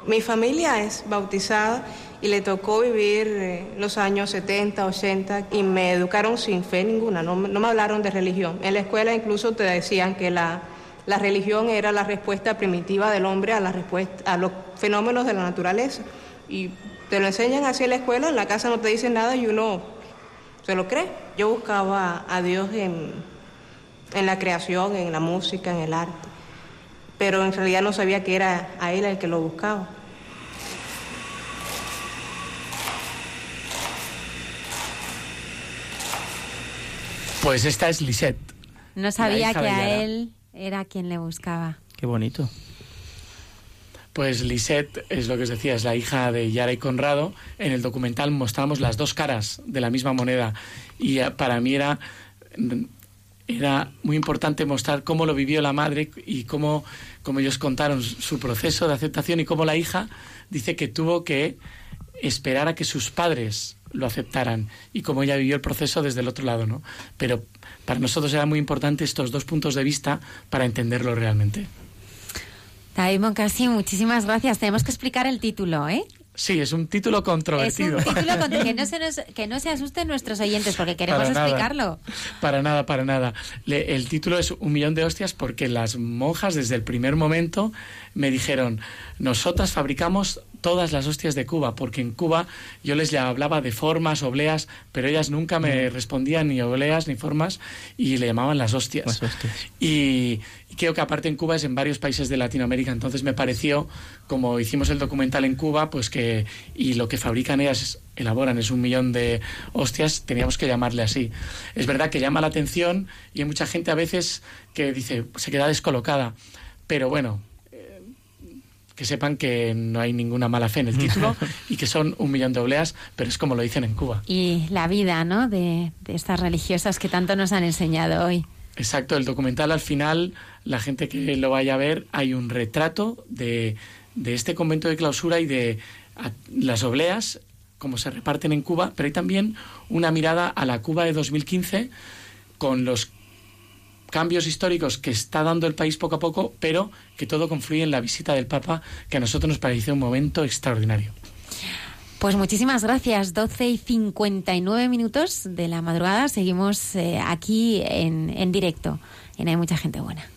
Mi familia es bautizada y le tocó vivir eh, los años 70, 80 y me educaron sin fe ninguna, no, no me hablaron de religión. En la escuela incluso te decían que la, la religión era la respuesta primitiva del hombre a, la respuesta, a los fenómenos de la naturaleza. Y te lo enseñan así en la escuela, en la casa no te dicen nada y uno se lo cree. Yo buscaba a Dios en, en la creación, en la música, en el arte, pero en realidad no sabía que era a Él el que lo buscaba. Pues esta es Lisette. No sabía que a él era quien le buscaba. Qué bonito. Pues Lisette es lo que os decía, es la hija de Yara y Conrado. En el documental mostramos las dos caras de la misma moneda y eh, para mí era, era muy importante mostrar cómo lo vivió la madre y cómo, cómo ellos contaron su proceso de aceptación y cómo la hija dice que tuvo que esperar a que sus padres lo aceptaran y cómo ella vivió el proceso desde el otro lado, ¿no? Pero para nosotros era muy importante estos dos puntos de vista para entenderlo realmente. David Moncasi, muchísimas gracias. Tenemos que explicar el título, ¿eh? Sí, es un título Es controvertido. un título con- que, no (laughs) se nos- que no se asusten nuestros oyentes porque queremos Para nada. explicarlo. Para nada, para nada. Le- el título es Un millón de hostias porque las monjas desde el primer momento me dijeron, nosotras fabricamos todas las hostias de Cuba, porque en Cuba yo les hablaba de formas, obleas, pero ellas nunca me respondían ni obleas ni formas y le llamaban las hostias. Y, y creo que aparte en Cuba es en varios países de Latinoamérica, entonces me pareció, como hicimos el documental en Cuba, pues que, y lo que fabrican ellas, es- elaboran es un millón de hostias, teníamos que llamarle así. Es verdad que llama la atención y hay mucha gente a veces que dice, se queda descolocada, pero bueno, que sepan que no hay ninguna mala fe en el título (laughs) y que son un millón de obleas, pero es como lo dicen en Cuba. Y la vida, ¿no? De, de estas religiosas que tanto nos han enseñado hoy. Exacto, el documental al final, la gente que lo vaya a ver, hay un retrato de, de este convento de clausura y de a- las obleas, como se reparten en Cuba, pero hay también una mirada a la Cuba de 2015 con los cambios históricos que está dando el país poco a poco, pero que todo confluye en la visita del Papa, que a nosotros nos pareció un momento extraordinario. Pues muchísimas gracias. 12 y 59 minutos de la madrugada. Seguimos eh, aquí en, en directo. En Hay mucha gente buena.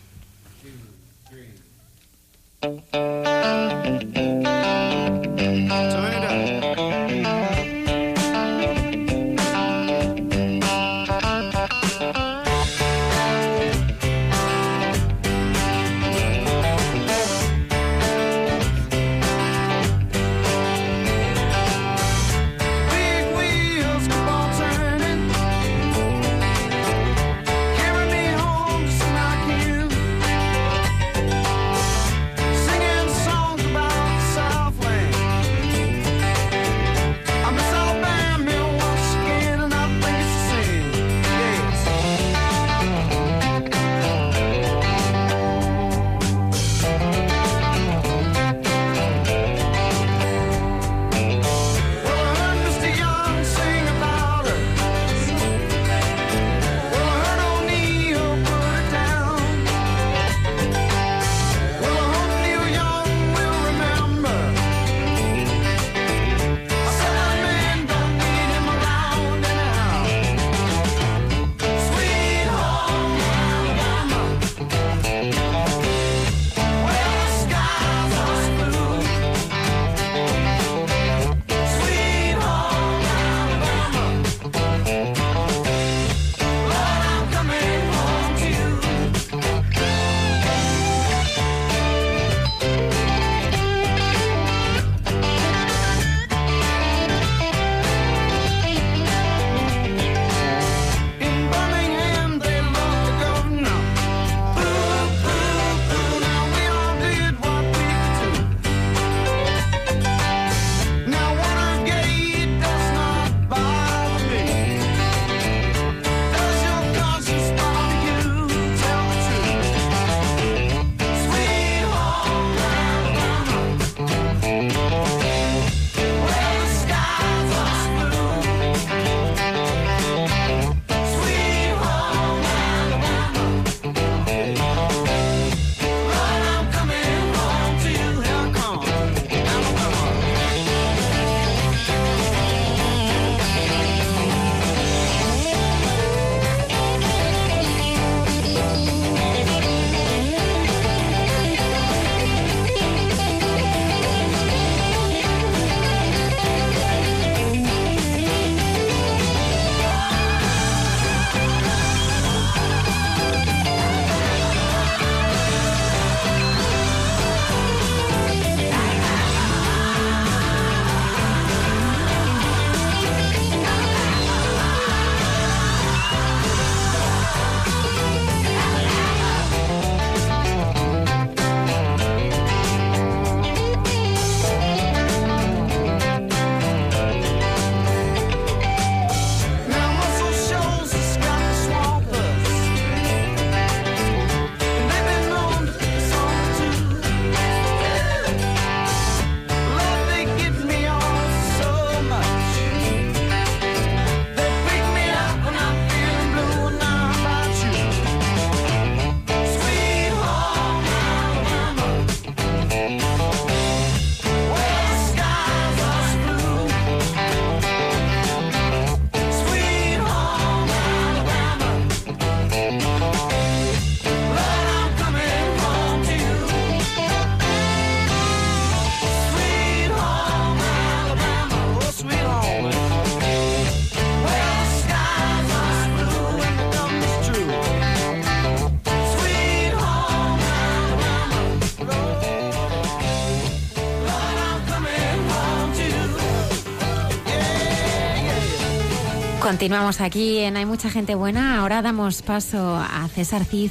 Continuamos aquí en Hay mucha gente buena. Ahora damos paso a César Cid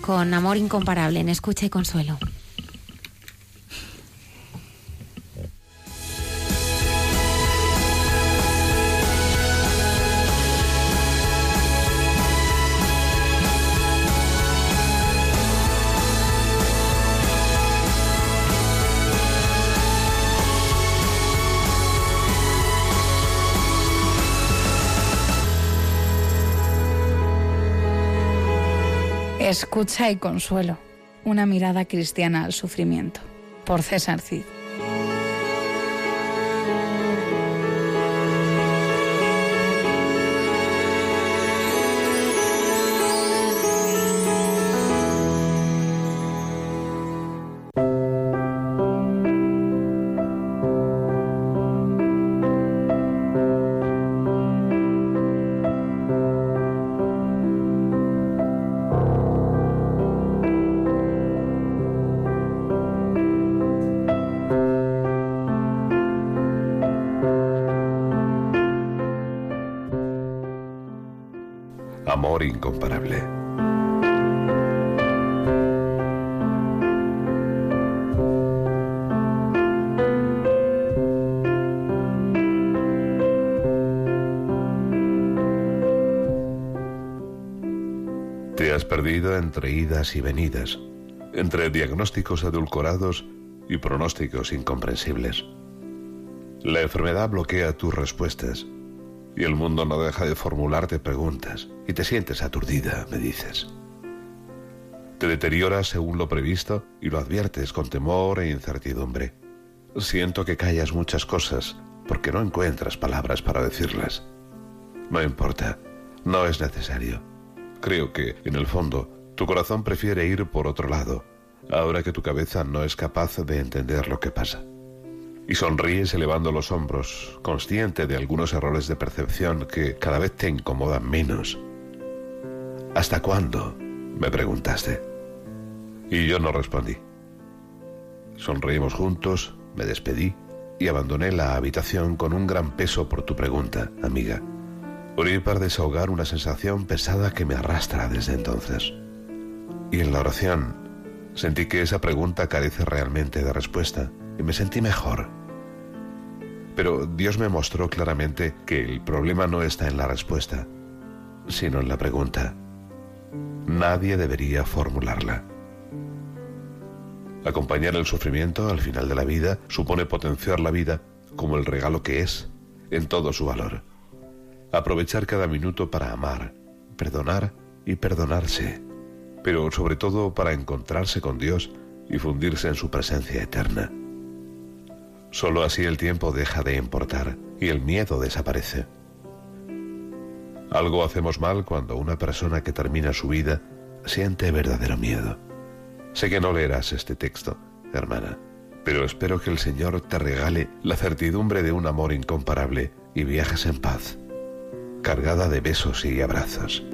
con Amor Incomparable en Escucha y Consuelo. Escucha y consuelo. Una mirada cristiana al sufrimiento. Por César Cid. Amor incomparable. Te has perdido entre idas y venidas, entre diagnósticos edulcorados y pronósticos incomprensibles. La enfermedad bloquea tus respuestas y el mundo no deja de formularte preguntas y te sientes aturdida, me dices. Te deterioras según lo previsto y lo adviertes con temor e incertidumbre. Siento que callas muchas cosas porque no encuentras palabras para decirlas. No importa, no es necesario. Creo que, en el fondo, tu corazón prefiere ir por otro lado, ahora que tu cabeza no es capaz de entender lo que pasa. Y sonríes elevando los hombros, consciente de algunos errores de percepción que cada vez te incomodan menos. ¿Hasta cuándo? me preguntaste. Y yo no respondí. Sonreímos juntos, me despedí y abandoné la habitación con un gran peso por tu pregunta, amiga. Orí para desahogar una sensación pesada que me arrastra desde entonces. Y en la oración sentí que esa pregunta carece realmente de respuesta y me sentí mejor. Pero Dios me mostró claramente que el problema no está en la respuesta, sino en la pregunta. Nadie debería formularla. Acompañar el sufrimiento al final de la vida supone potenciar la vida como el regalo que es, en todo su valor. Aprovechar cada minuto para amar, perdonar y perdonarse, pero sobre todo para encontrarse con Dios y fundirse en su presencia eterna. Solo así el tiempo deja de importar y el miedo desaparece. Algo hacemos mal cuando una persona que termina su vida siente verdadero miedo. Sé que no leerás este texto, hermana, pero espero que el Señor te regale la certidumbre de un amor incomparable y viajes en paz, cargada de besos y abrazos.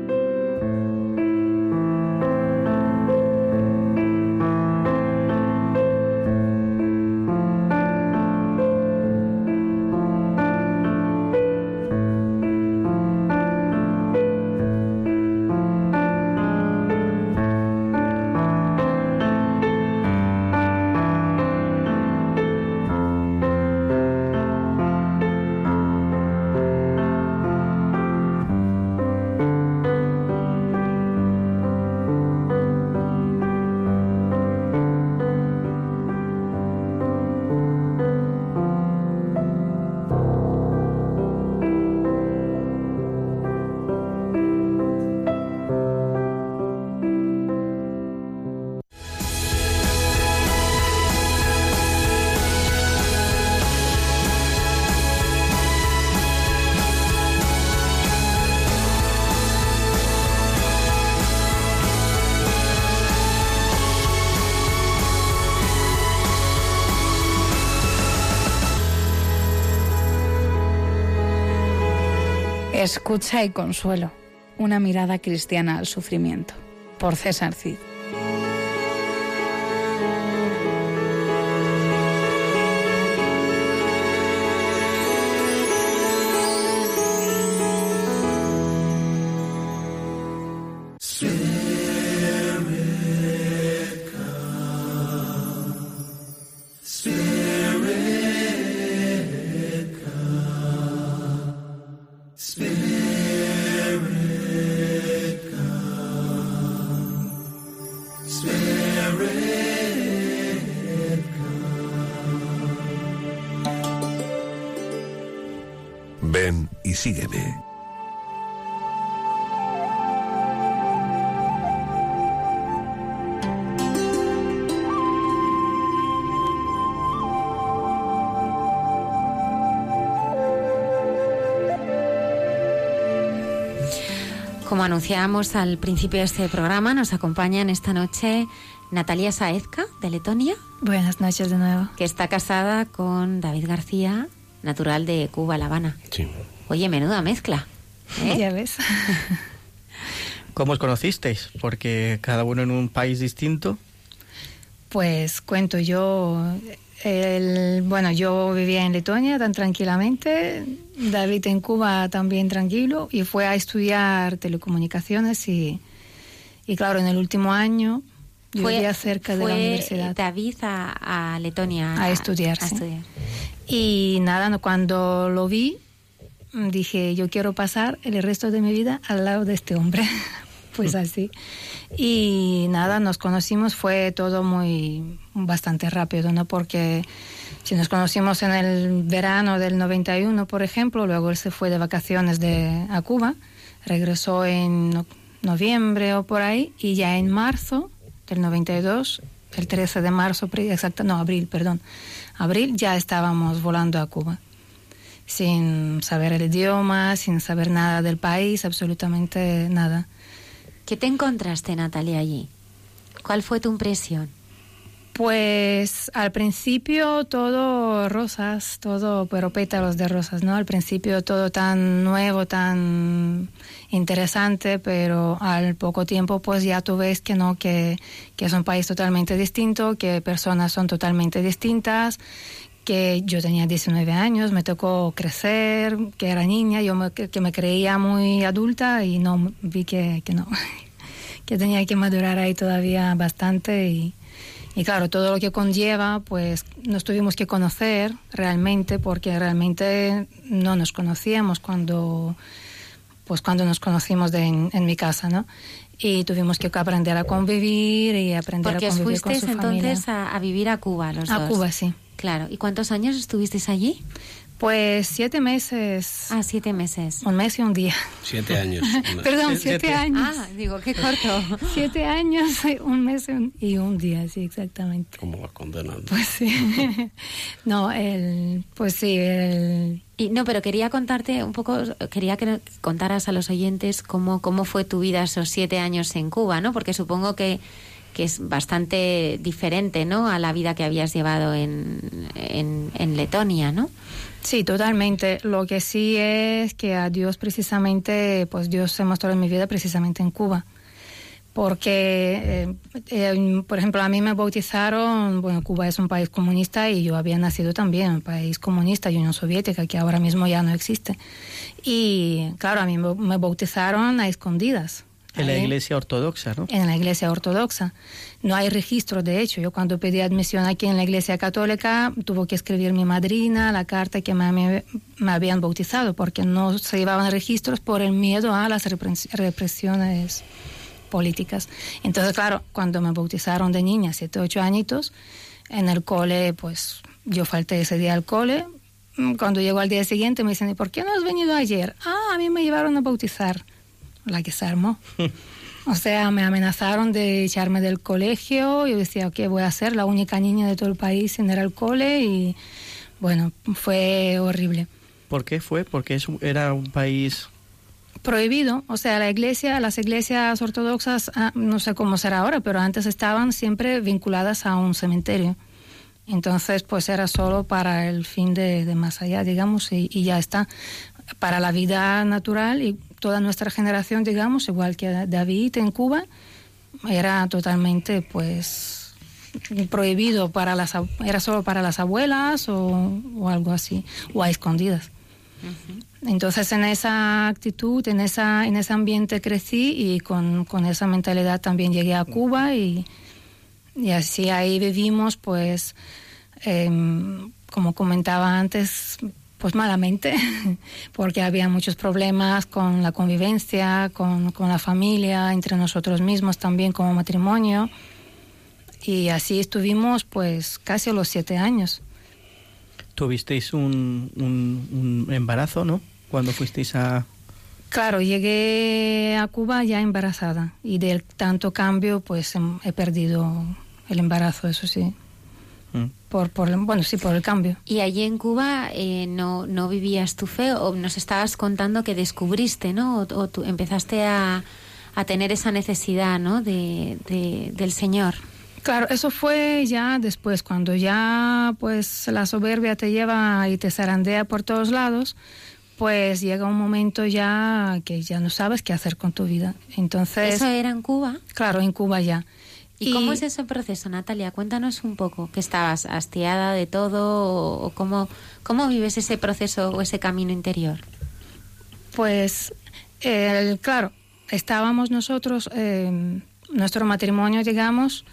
Escucha y consuelo. Una mirada cristiana al sufrimiento. Por César Cid. Ven y sígueme. Como anunciábamos al principio de este programa, nos acompañan esta noche Natalia Saezca, de Letonia. Buenas noches de nuevo. Que está casada con David García, natural de Cuba, La Habana. Sí. Oye, menuda mezcla. ¿eh? Ya ves. (laughs) ¿Cómo os conocisteis? Porque cada uno en un país distinto. Pues cuento yo. El, bueno, yo vivía en Letonia tan tranquilamente, David en Cuba también tranquilo, y fue a estudiar telecomunicaciones y, y claro, en el último año yo Fue- vivía cerca de la universidad. David a, a Letonia A estudiar, a sí. estudiar. Y nada, cuando lo vi, dije, yo quiero pasar el resto de mi vida al lado de este hombre. (laughs) pues (laughs) así. Y nada, nos conocimos, fue todo muy, bastante rápido, ¿no? Porque si nos conocimos en el verano del 91, por ejemplo, luego él se fue de vacaciones de, a Cuba, regresó en no- noviembre o por ahí, y ya en marzo del 92, el 13 de marzo, exacto, no, abril, perdón, abril ya estábamos volando a Cuba, sin saber el idioma, sin saber nada del país, absolutamente nada. ¿Qué te encontraste, Natalia, allí? ¿Cuál fue tu impresión? Pues al principio todo rosas, todo, pero pétalos de rosas, ¿no? Al principio todo tan nuevo, tan interesante, pero al poco tiempo pues ya tú ves que no, que, que es un país totalmente distinto, que personas son totalmente distintas, que yo tenía 19 años, me tocó crecer, que era niña, yo me, que me creía muy adulta y no vi que, que no, (laughs) que tenía que madurar ahí todavía bastante y, y claro, todo lo que conlleva, pues nos tuvimos que conocer realmente porque realmente no nos conocíamos cuando pues cuando nos conocimos de en, en mi casa, ¿no? Y tuvimos que aprender a convivir y aprender Porque a convivir con fuisteis su familia. entonces a, a vivir a Cuba los A dos. Cuba, sí. Claro. ¿Y cuántos años estuvisteis allí? Pues siete meses. Ah, siete meses. Un mes y un día. Siete (laughs) años. Perdón, siete, años. Ah, digo, qué corto. (laughs) Siete años, un mes y un, y un día, sí, exactamente. ¿Cómo vas condenando? Pues sí. (laughs) no, el, pues sí, el, Y no, pero quería contarte un poco, quería que contaras a los oyentes cómo, cómo fue tu vida esos siete años en Cuba, ¿no? Porque supongo que, que es bastante diferente, ¿no? A la vida que habías llevado en, en, en Letonia, ¿no? Sí, totalmente. Lo que sí es que a Dios precisamente, pues Dios se mostró en mi vida precisamente en Cuba. Porque, eh, eh, por ejemplo, a mí me bautizaron, bueno, Cuba es un país comunista y yo había nacido también en un país comunista Unión Soviética, que ahora mismo ya no existe. Y claro, a mí me bautizaron a escondidas. En la iglesia ortodoxa, ¿no? en la iglesia ortodoxa. No hay registro, de hecho. Yo cuando pedí admisión aquí en la iglesia católica, tuvo que escribir mi madrina la carta que me, habían bautizado, porque no se llevaban registros por el miedo a las repres- represiones políticas. Entonces, claro, cuando me bautizaron de niña, siete, ocho añitos, en el cole, pues yo falté ese día al cole. Mm, Cuando llegó al día siguiente me dicen, ¿y por qué no has venido ayer? Ah, a mí me llevaron a bautizar. La que se armó. (laughs) O sea, me amenazaron de echarme del colegio. Yo decía, ¿qué voy a hacer? La única niña de todo el país sin ir al cole. Y bueno, fue horrible. ¿Por qué fue? Porque era un país... Prohibido. O sea, la iglesia, las iglesias ortodoxas, ah, no sé cómo será ahora, pero antes estaban siempre vinculadas a un cementerio. Entonces, pues era solo para el fin de, de más allá, digamos, y, y ya está. Para la vida natural y toda nuestra generación, digamos, igual que David en Cuba, era totalmente, pues, prohibido para las, era solo para las abuelas o, o algo así, o a escondidas. Entonces en esa actitud, en, esa, en ese ambiente crecí y con, con esa mentalidad también llegué a Cuba y, y así ahí vivimos pues, em, como comentaba antes, pues malamente, (laughs) porque había muchos problemas con la convivencia, con, con la familia, entre nosotros mismos también como matrimonio. Y así estuvimos pues casi a los siete años. Tuvisteis un, un, un embarazo, ¿no? Cuando fuisteis a... Claro, llegué a Cuba ya embarazada y del tanto cambio pues em- he perdido el embarazo, eso sí. Mm. Por, por, bueno, sí, por el cambio. Y allí en Cuba eh, no, no vivías tu fe o nos estabas contando que descubriste, ¿no? O, o tú empezaste a, a tener esa necesidad, ¿no? De, de- del Señor. Claro, eso fue ya después, cuando ya pues la soberbia te lleva y te zarandea por todos lados, pues llega un momento ya que ya no sabes qué hacer con tu vida. Entonces, ¿Eso era en Cuba? claro, en Cuba ya. ¿Y, cómo es ese proceso, Natalia? Cuéntanos un poco. ¿Que estabas hastiada de todo o, o cómo, cómo vives ese proceso o ese camino interior? Pues, el- claro, estábamos nosotros, eh, nuestro matrimonio, digamos,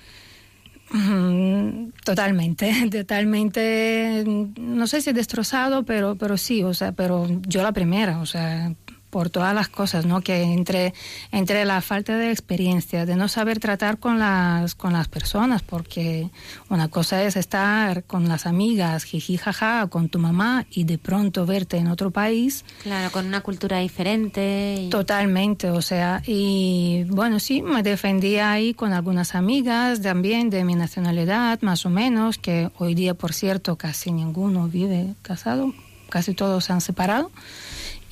mm, totalmente, (laughs) totalmente, no sé si destrozado, pero, pero sí, o sea, pero yo la primera, o sea, por todas las cosas, ¿no? Que entre, entre la falta de experiencia, de no saber tratar con las, con las personas, porque una cosa es estar con las amigas, jiji, jaja, con tu mamá y de pronto verte en otro país. Claro, con una cultura diferente. y- Totalmente, o sea, y bueno, sí, me defendía ahí con algunas amigas también de mi nacionalidad, más o menos, que hoy día, por cierto, casi ninguno vive casado, casi todos se han separado.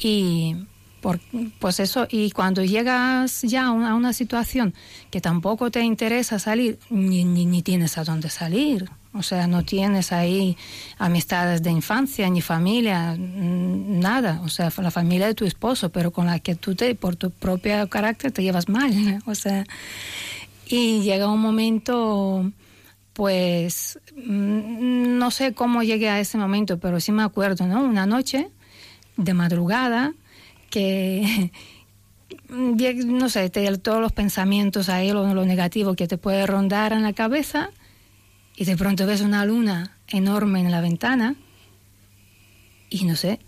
Y por, pues eso, y cuando llegas ya a una, situación que tampoco te interesa salir, ni, ni, tienes a dónde salir. O sea, no tienes ahí amistades de infancia, ni familia, nada. O sea, la familia de tu esposo, pero con la que tú te, por tu propio carácter te llevas mal. (laughs) O sea, y llega un momento, pues, no sé cómo llegué a ese momento, pero sí me acuerdo, ¿no? Una noche de madrugada que (laughs) no sé, te- todos los pensamientos ahí, lo, lo negativo que te puede rondar en la cabeza y de pronto ves una luna enorme en la ventana y no sé,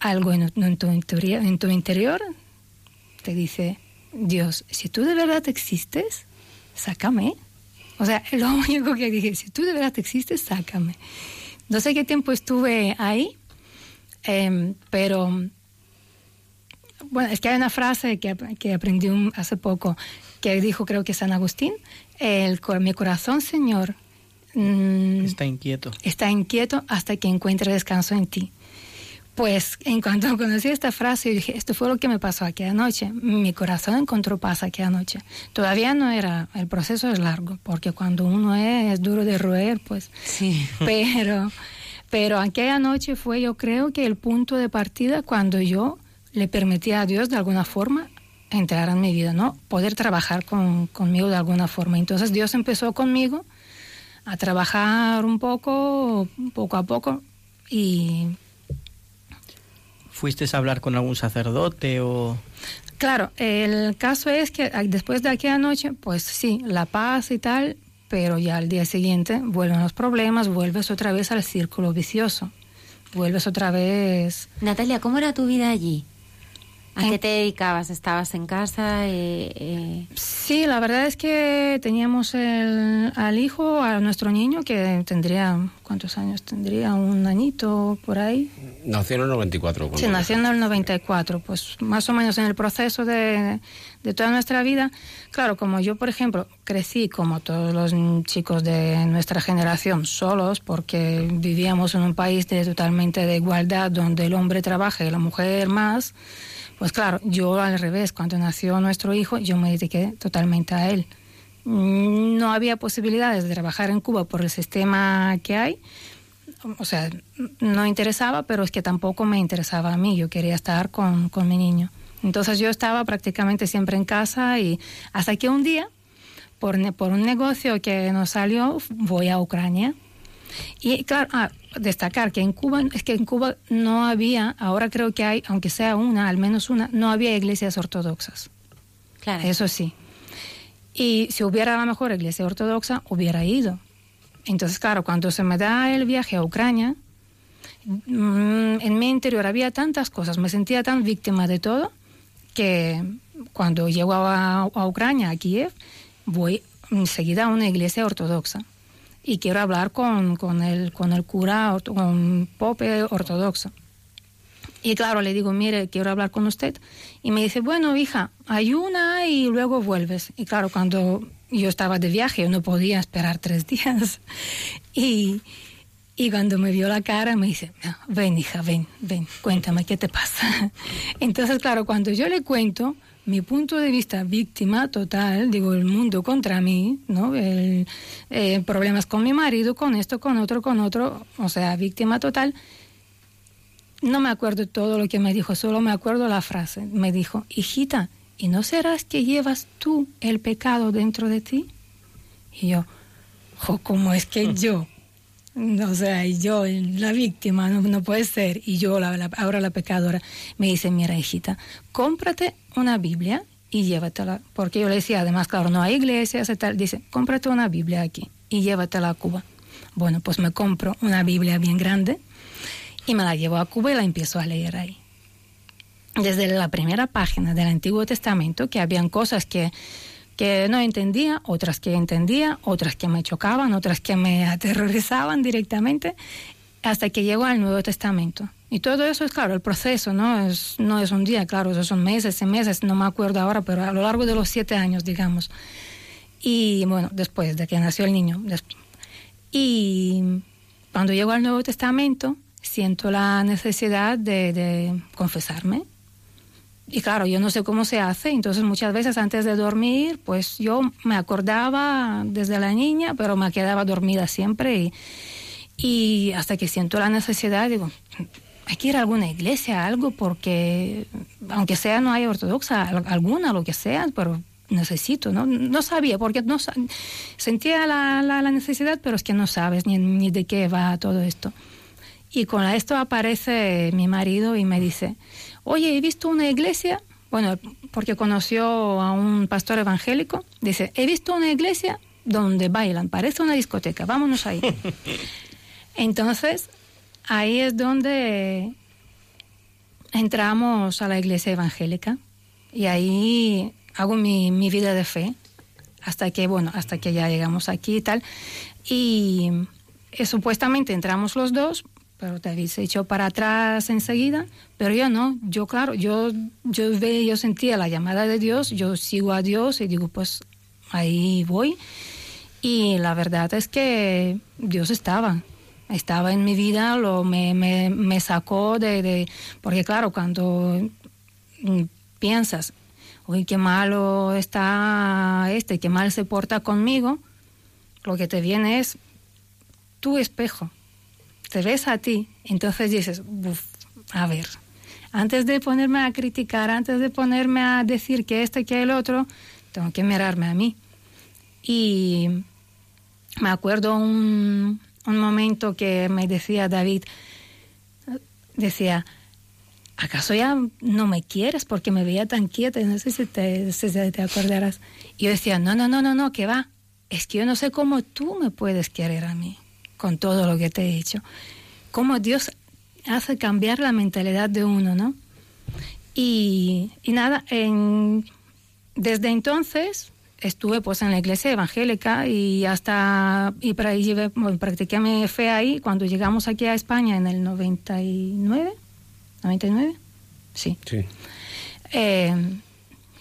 algo en, en tu, interior, en tu interior te dice, Dios, si tú de verdad existes, sácame. O sea, (laughs) lo único que dije, si tú de verdad existes, sácame. No sé qué tiempo estuve ahí, em, pero bueno, es que hay una frase que, que aprendí un- hace poco que dijo, creo que San Agustín, el, mi corazón, Señor, mm, Está inquieto. está inquieto hasta que encuentre descanso en ti. Pues en cuanto (laughs) conocí esta frase, yo dije, esto fue lo que me pasó aquella noche. Mi corazón encontró paz aquella noche. Todavía no era, el proceso es largo, porque cuando uno es duro de roer, pues... Sí. (laughs) Pero, pero aquella noche fue, yo creo que el punto de partida cuando yo le permití a Dios de alguna forma entrar en mi vida, ¿no? Poder trabajar con, conmigo de alguna forma. Entonces Dios empezó conmigo a trabajar un poco, poco a poco, y ¿Fuiste a hablar con algún sacerdote o...? Claro, el caso es que después de aquella noche, pues sí, la paz y tal, pero ya al día siguiente vuelven los problemas, vuelves otra vez al círculo vicioso, vuelves otra vez... Natalia, ¿cómo era tu vida allí? ¿A qué te dedicabas? ¿Estabas en casa? Eh, eh, Sí, la verdad es que teníamos el, al hijo, a nuestro niño, que tendría, ¿cuántos años tendría? Un añito por ahí. Nació en el 94. Sí, nació en el 94, pues más o menos en el proceso de, de toda nuestra vida. Claro, como yo, por ejemplo, crecí como todos los chicos de nuestra generación solos, porque vivíamos en un país de, totalmente de igualdad, donde el hombre trabaja y la mujer más. Pues claro, yo al revés, cuando nació nuestro hijo, yo me dediqué totalmente a él. Mm, No había posibilidades de trabajar en Cuba por el sistema que hay o sea, no interesaba, pero es que tampoco me interesaba a mí, yo quería estar con, con mi niño. Entonces yo estaba prácticamente siempre en casa y hasta que un día, por, por un negocio que nos salió, voy a Ucrania. Y claro, ah, destacar que en Cuba, es que en Cuba no había, ahora creo que hay, aunque sea una, al menos una, no había iglesias ortodoxas. Claro. Eso sí. Y si hubiera la mejor iglesia ortodoxa, hubiera ido. Entonces, claro, cuando se me da el viaje a Ucrania, mm, en mi interior había tantas cosas, me sentía tan víctima de todo, que cuando llego a, a Ucrania, a Kiev, voy enseguida a una iglesia ortodoxa y quiero hablar con, con, el, con el cura, con Pope ortodoxo. Y claro, le digo, mire, quiero hablar con usted. Y me dice, bueno, hija, ayuna y luego vuelves. Y claro, cuando yo estaba de viaje, yo no podía esperar tres (laughs) días. Y, y cuando me vio la cara, me dice, "Ah, ven, hija, ven, ven, cuéntame, ¿qué te pasa? (laughs) Entonces, claro, cuando yo le cuento mi punto de vista víctima total, digo, el mundo contra mí, ¿no? El, eh, problemas con mi marido, con esto, con otro, con otro, o sea, víctima total. No me acuerdo todo lo que me dijo, solo me acuerdo la frase. Me dijo, hijita, ¿y no serás que llevas tú el pecado dentro de ti? Y yo, jo, ¿cómo es que yo? O sea, yo, la víctima, no, no puede ser. Y yo, la, ahora la pecadora. Me dice, mira, hijita, cómprate una Biblia y llévatela. Porque yo le decía, además, claro, no hay iglesias y tal. Dice, cómprate una Biblia aquí y llévatela a Cuba. Bueno, pues me compro una Biblia bien grande y me la llevo a Cuba y la empiezo a leer ahí. Desde la primera página del Antiguo Testamento, que habían cosas que, que no entendía, otras que entendía, otras que me chocaban, otras que me (laughs) aterrorizaban directamente, hasta que llegó al Nuevo Testamento. Y todo eso es claro, el proceso, ¿no? Es, no es un día, claro, esos son meses y meses, no me acuerdo ahora, pero a lo largo de los siete años, digamos. Y bueno, después de que nació el niño. Y cuando llego al Nuevo Testamento, siento la necesidad de confesarme. Y claro, yo no sé cómo se hace, entonces muchas veces antes de dormir, pues yo me acordaba desde la niña, pero me quedaba dormida siempre y, hasta que siento la necesidad, digo, hay que ir a alguna iglesia, algo, porque aunque sea no hay ortodoxa, al- alguna, lo que sea, pero necesito, ¿no? No sabía, porque no sentía la, la, necesidad, pero es que no sabes ni de qué va todo esto. Y con esto aparece mi marido y me dice, oye, he visto una iglesia, bueno, porque conoció a un pastor evangélico, dice, he visto una iglesia donde bailan, parece una discoteca, vámonos ahí. (laughs) Entonces, ahí es donde entramos a la iglesia evangélica y ahí hago mi, mi vida de fe hasta que, bueno, hasta que ya llegamos aquí y tal. Y eh, supuestamente entramos los dos, pero David se echó para atrás enseguida, pero yo no, yo claro, yo, yo, ve, yo sentía la llamada de Dios, yo sigo a Dios y digo, pues ahí voy. Y la verdad es que Dios estaba, estaba en mi vida, lo, me, me, me sacó de, de... Porque claro, cuando piensas, uy, qué malo está este, qué mal se porta conmigo, lo que te viene es tu espejo, te ves a ti, entonces dices, "Uf, a ver, antes de ponerme a criticar, antes de ponerme a decir que este, que el otro, tengo que mirarme a mí. Y me acuerdo un, momento que me decía David, decía, ¿acaso ya no me quieres? Porque me veía tan quieta, no sé si te, si acordarás. Y yo decía, no, no, no, no, no, que va. Es que yo no sé cómo tú me puedes querer a mí, con todo lo que te he hecho. Cómo Dios hace cambiar la mentalidad de uno, ¿no? Y, y nada, en, desde entonces estuve pues en la iglesia evangélica y hasta y para, y llevé- bueno, practiqué mi fe ahí cuando llegamos aquí a España en el 99 99 sí Sí. eh,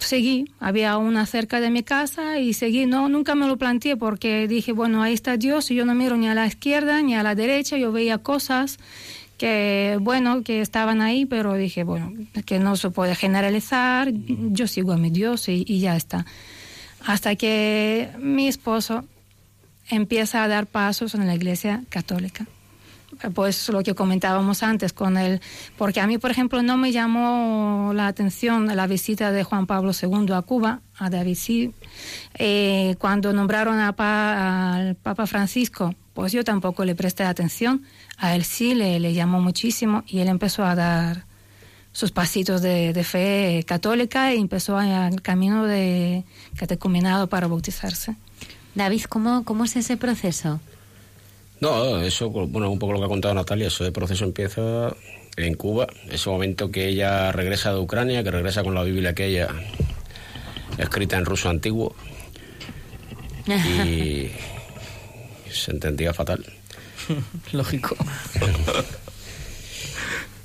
seguí, había una cerca de mi casa y seguí, no, nunca me lo planteé porque dije, bueno, ahí está Dios y yo no miro ni a la izquierda ni a la derecha, yo veía cosas que, bueno, que estaban ahí, pero dije, bueno, que no se puede generalizar, yo sigo a mi Dios y, y ya está. Hasta que mi esposo empieza a dar pasos en la iglesia católica pues lo que comentábamos antes con él, porque a mí, por ejemplo, no me llamó la atención la visita de Juan Pablo II a Cuba, a David sí, Eh, cuando nombraron a Pa- al Papa Francisco, pues yo tampoco le presté atención, a él sí le, llamó muchísimo y él empezó a dar sus pasitos de, de fe católica y empezó el camino de catecumenado para bautizarse. David, ¿cómo, cómo es ese proceso? No, eso, bueno, un poco lo que ha contado Natalia, ese proceso empieza en Cuba, ese momento que ella regresa de Ucrania, que regresa con la Biblia aquella escrita en ruso antiguo. y (laughs) se entendía fatal. (laughs) Lógico.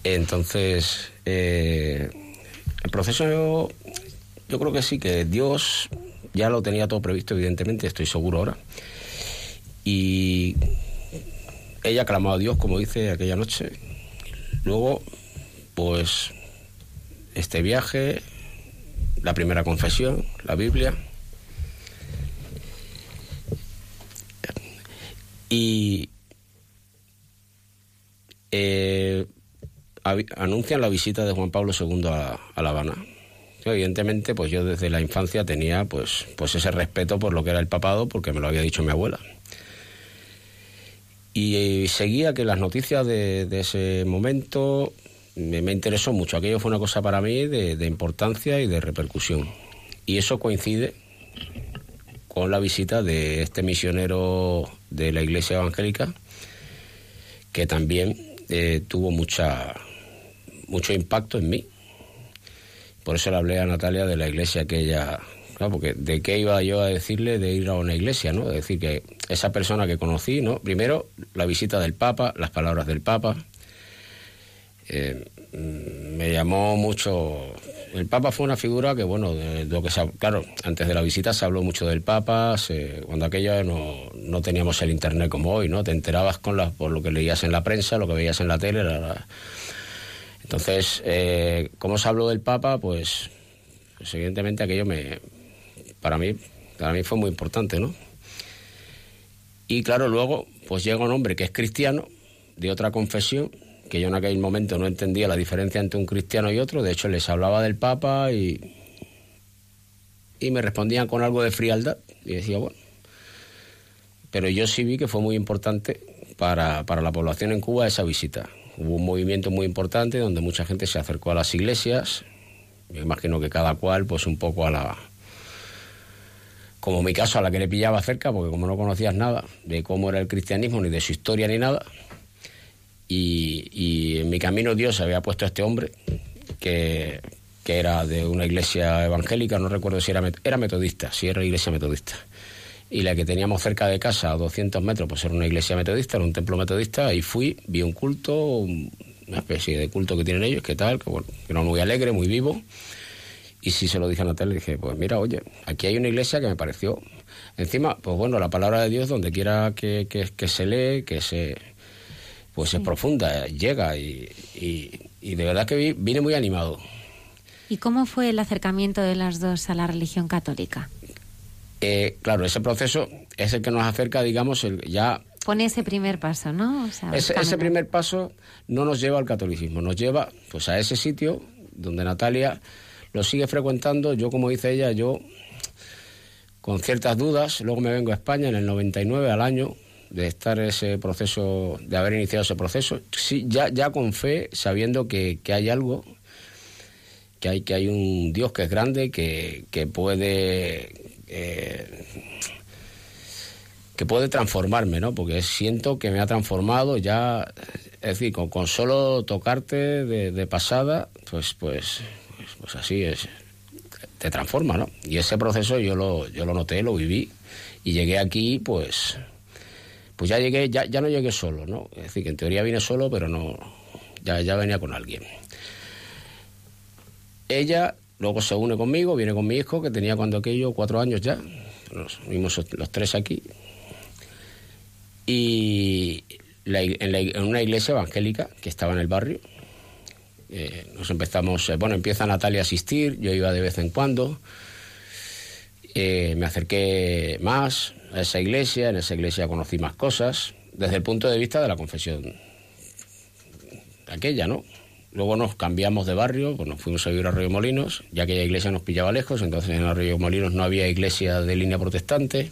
Entonces, eh, el proceso yo, yo creo que sí, que Dios ya lo tenía todo previsto, evidentemente, estoy seguro ahora. Y ella clamó a Dios, como dice aquella noche. Luego, pues, este viaje, la primera confesión, la Biblia. Y eh, anuncian la visita de Juan Pablo II a, a La Habana. Evidentemente, pues yo desde la infancia tenía pues, pues ese respeto por lo que era el papado, porque me lo había dicho mi abuela. Y seguía que las noticias de, ese momento me, interesó mucho. Aquello fue una cosa para mí de, de importancia y de repercusión. Y eso coincide con la visita de este misionero de la Iglesia Evangélica, que también eh, tuvo mucha, mucho impacto en mí. Por eso le hablé a Natalia de la iglesia que ella... Claro, porque de qué iba yo a decirle de ir a una iglesia, ¿no? Es decir, que esa persona que conocí, ¿no? Primero, la visita del Papa, las palabras del Papa. Eh, mm, me llamó mucho... El Papa fue una figura que, bueno, claro, antes de la visita se habló mucho del Papa, cuando aquello no, no teníamos el Internet como hoy, ¿no? Te enterabas con las, por lo que leías en la prensa, lo que veías en la tele, la- entonces, eh, ¿cómo se habló del Papa? Pues, pues evidentemente aquello me, para mí, para mí fue muy importante, ¿no? Y claro, luego, pues llega un hombre que es cristiano, de otra confesión, que yo en aquel momento no entendía la diferencia entre un cristiano y otro, de hecho les hablaba del Papa y, y me respondían con algo de frialdad, y decía, bueno, pero yo sí vi que fue muy importante para, para la población en Cuba esa visita. Hubo un movimiento muy importante donde mucha gente se acercó a las iglesias. Me imagino que cada cual, pues un poco a la. Como mi caso, a la que le pillaba cerca, porque como no conocías nada de cómo era el cristianismo, ni de su historia, ni nada. Y, en mi camino Dios había puesto a este hombre que, que era de una iglesia evangélica, no recuerdo si era, era metodista, si era iglesia metodista y la que teníamos cerca de casa, a 200 metros, pues era una iglesia metodista, era un templo metodista, y fui, vi un culto, un- una especie de culto que tienen ellos, que tal, que, bueno, muy alegre, muy vivo, y sí se lo dije a Natalia, le dije, pues mira, oye, aquí hay una iglesia que me pareció, encima, pues bueno, la palabra de Dios, donde quiera que, que- que se lee, que se, pues es profunda, llega, y, y- y de verdad que vi- vine muy animado. ¿Y cómo fue el acercamiento de las dos a la religión católica? Eh, claro, ese proceso es el que nos acerca, digamos, el, ya Pone ese primer paso, ¿no? O sea, Ese, ese primer paso no nos lleva al catolicismo, nos lleva pues a ese sitio donde Natalia lo sigue frecuentando. Yo, como dice ella, yo con ciertas dudas, luego me vengo a España en el 99 al año de estar ese proceso, de haber iniciado ese proceso, sí, ya, ya con fe, sabiendo que, que hay algo, que hay, que hay un Dios que es grande, que, que puede eh, que puede transformarme, ¿no? Porque siento que me ha transformado ya, es decir, con, con solo tocarte de, de pasada, pues, pues, pues así es, te transforma, ¿no? Y ese proceso yo lo, yo lo noté, lo viví y llegué aquí, pues, pues ya llegué, ya, ya no llegué solo, ¿no? Es decir, que en teoría vine solo, pero no, ya, ya venía con alguien. Ella luego se une conmigo, viene con mi hijo, que tenía cuando aquello cuatro años ya. Nos unimos los tres aquí. Y la en una iglesia evangélica que estaba en el barrio, eh, nos empezamos, eh, bueno, empieza Natalia a asistir, yo iba de vez en cuando. Eh, me acerqué más a esa iglesia, en esa iglesia conocí más cosas, desde el punto de vista de la confesión aquella, ¿no? Luego nos cambiamos de barrio, pues nos fuimos a vivir a Arroyo Molinos, ya que aquella iglesia nos pillaba lejos, entonces en Arroyo Molinos no había iglesia de línea protestante.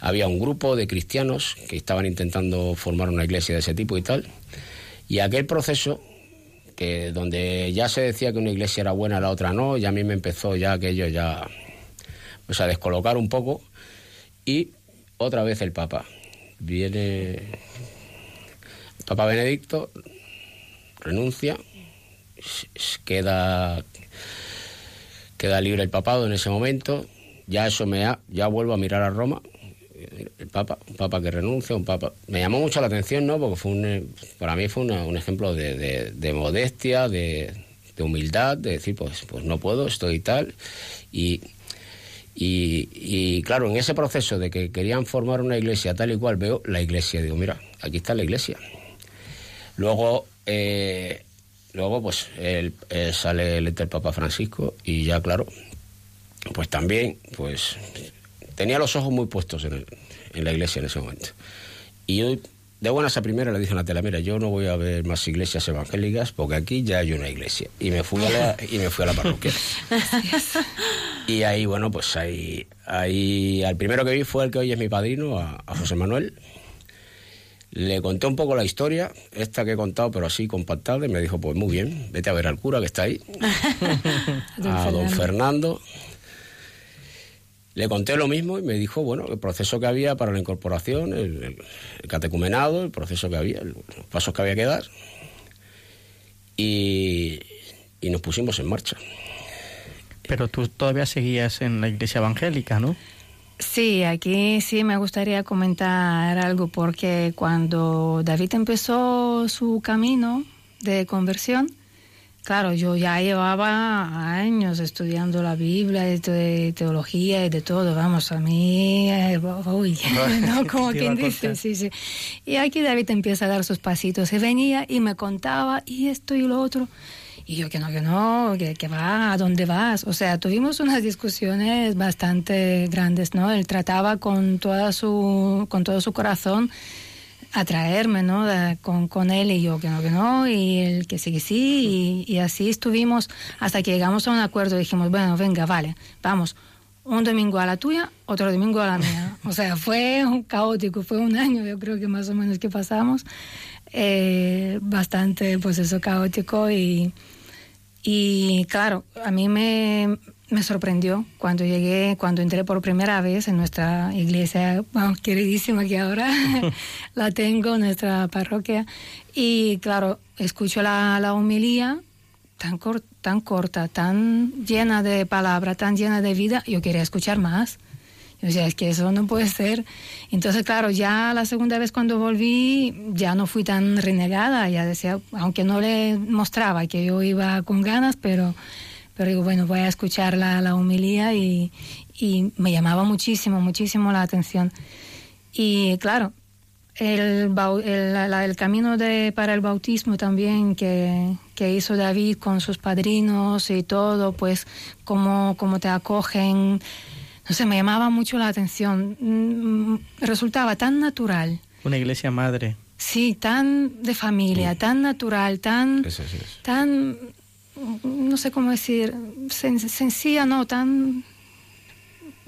Había un grupo de cristianos que estaban intentando formar una iglesia de ese tipo y tal. Y aquel proceso, donde ya se decía que una iglesia era buena, la otra no, ya a mí me empezó ya aquello ya pues a descolocar un poco. Y otra vez el Papa. Viene el Papa Benedicto, renuncia, queda, queda libre el papado en ese momento, ya eso me ha, ya vuelvo a mirar a Roma, el Papa, un Papa que renuncia, un Papa. Me llamó mucho la atención, ¿no? Porque fue un, eh, para mí fue un ejemplo de, de- de modestia, de, humildad, de decir, pues, pues no puedo, estoy tal. Y, y, claro, en ese proceso de que querían formar una iglesia tal y cual, veo la iglesia, digo, mira, aquí está la iglesia. Luego, eh, luego pues eh, sale electo el Papa Francisco y ya, claro, pues también, pues tenía los ojos muy puestos en, el- en la iglesia en ese momento. Y yo, de buenas a primera, le dije a la tela, mira, yo no voy a ver más iglesias evangélicas porque aquí ya hay una iglesia. Y me fui a la, y me fui a la parroquia. (laughs) Y ahí, bueno, pues ahí, ahí, al primero que vi fue el que hoy es mi padrino, a, a José Manuel. Le conté un poco la historia, esta que he contado, pero así compactada, y me dijo, pues muy bien, vete a ver al cura que está ahí, (laughs) a don Fernando. Le conté lo mismo y me dijo, bueno, el proceso que había para la incorporación, el, catecumenado, el proceso que había, los pasos que había que dar. Y, y nos pusimos en marcha. Pero tú todavía seguías en la iglesia evangélica, ¿no? Sí, aquí sí me gustaría comentar algo porque cuando David empezó su camino de conversión, claro, yo ya llevaba años estudiando la Biblia, de, teología y de todo, vamos, a mí, eh, uy, (laughs) ¿no? Como quien dice, sí, sí. Y aquí David empieza a dar sus pasitos, se venía y me contaba y esto y lo otro. Y yo que no, que no, que, que va, ¿a dónde vas? O sea, tuvimos unas discusiones bastante grandes, ¿no? Él trataba con, toda su, con todo su corazón atraerme, ¿no? De- con, con él y yo que no, que no, y él que sí, que sí, y, y así estuvimos hasta que llegamos a un acuerdo. Dijimos, bueno, venga, vale, vamos, un domingo a la tuya, otro domingo a la mía. (laughs) O sea, fue un caótico, fue un año, yo creo que más o menos que pasamos, eh, bastante, pues eso, caótico y, y claro, a mí me, me sorprendió cuando llegué, cuando entré por primera vez en nuestra iglesia, bueno, queridísima que ahora (laughs) la tengo, nuestra parroquia. Y claro, escucho la, la homilía tan, cor- tan corta, tan llena de palabra, tan llena de vida, yo quería escuchar más. Yo decía, es que eso no puede ser. Entonces, claro, ya la segunda vez cuando volví, ya no fui tan renegada, ya decía, aunque no le mostraba que yo iba con ganas, pero, pero digo, bueno, voy a escuchar la, la homilía y, y me llamaba muchísimo, muchísimo la atención. Y claro, el, el, el camino de, para el bautismo también que, que hizo David con sus padrinos y todo, pues cómo, cómo te acogen, no sé, me llamaba mucho la atención. Mm, Resultaba tan natural, Una iglesia madre. sí, tan de familia, tan natural, tan, es. tan, no sé cómo decir, sen- sencilla, no, tan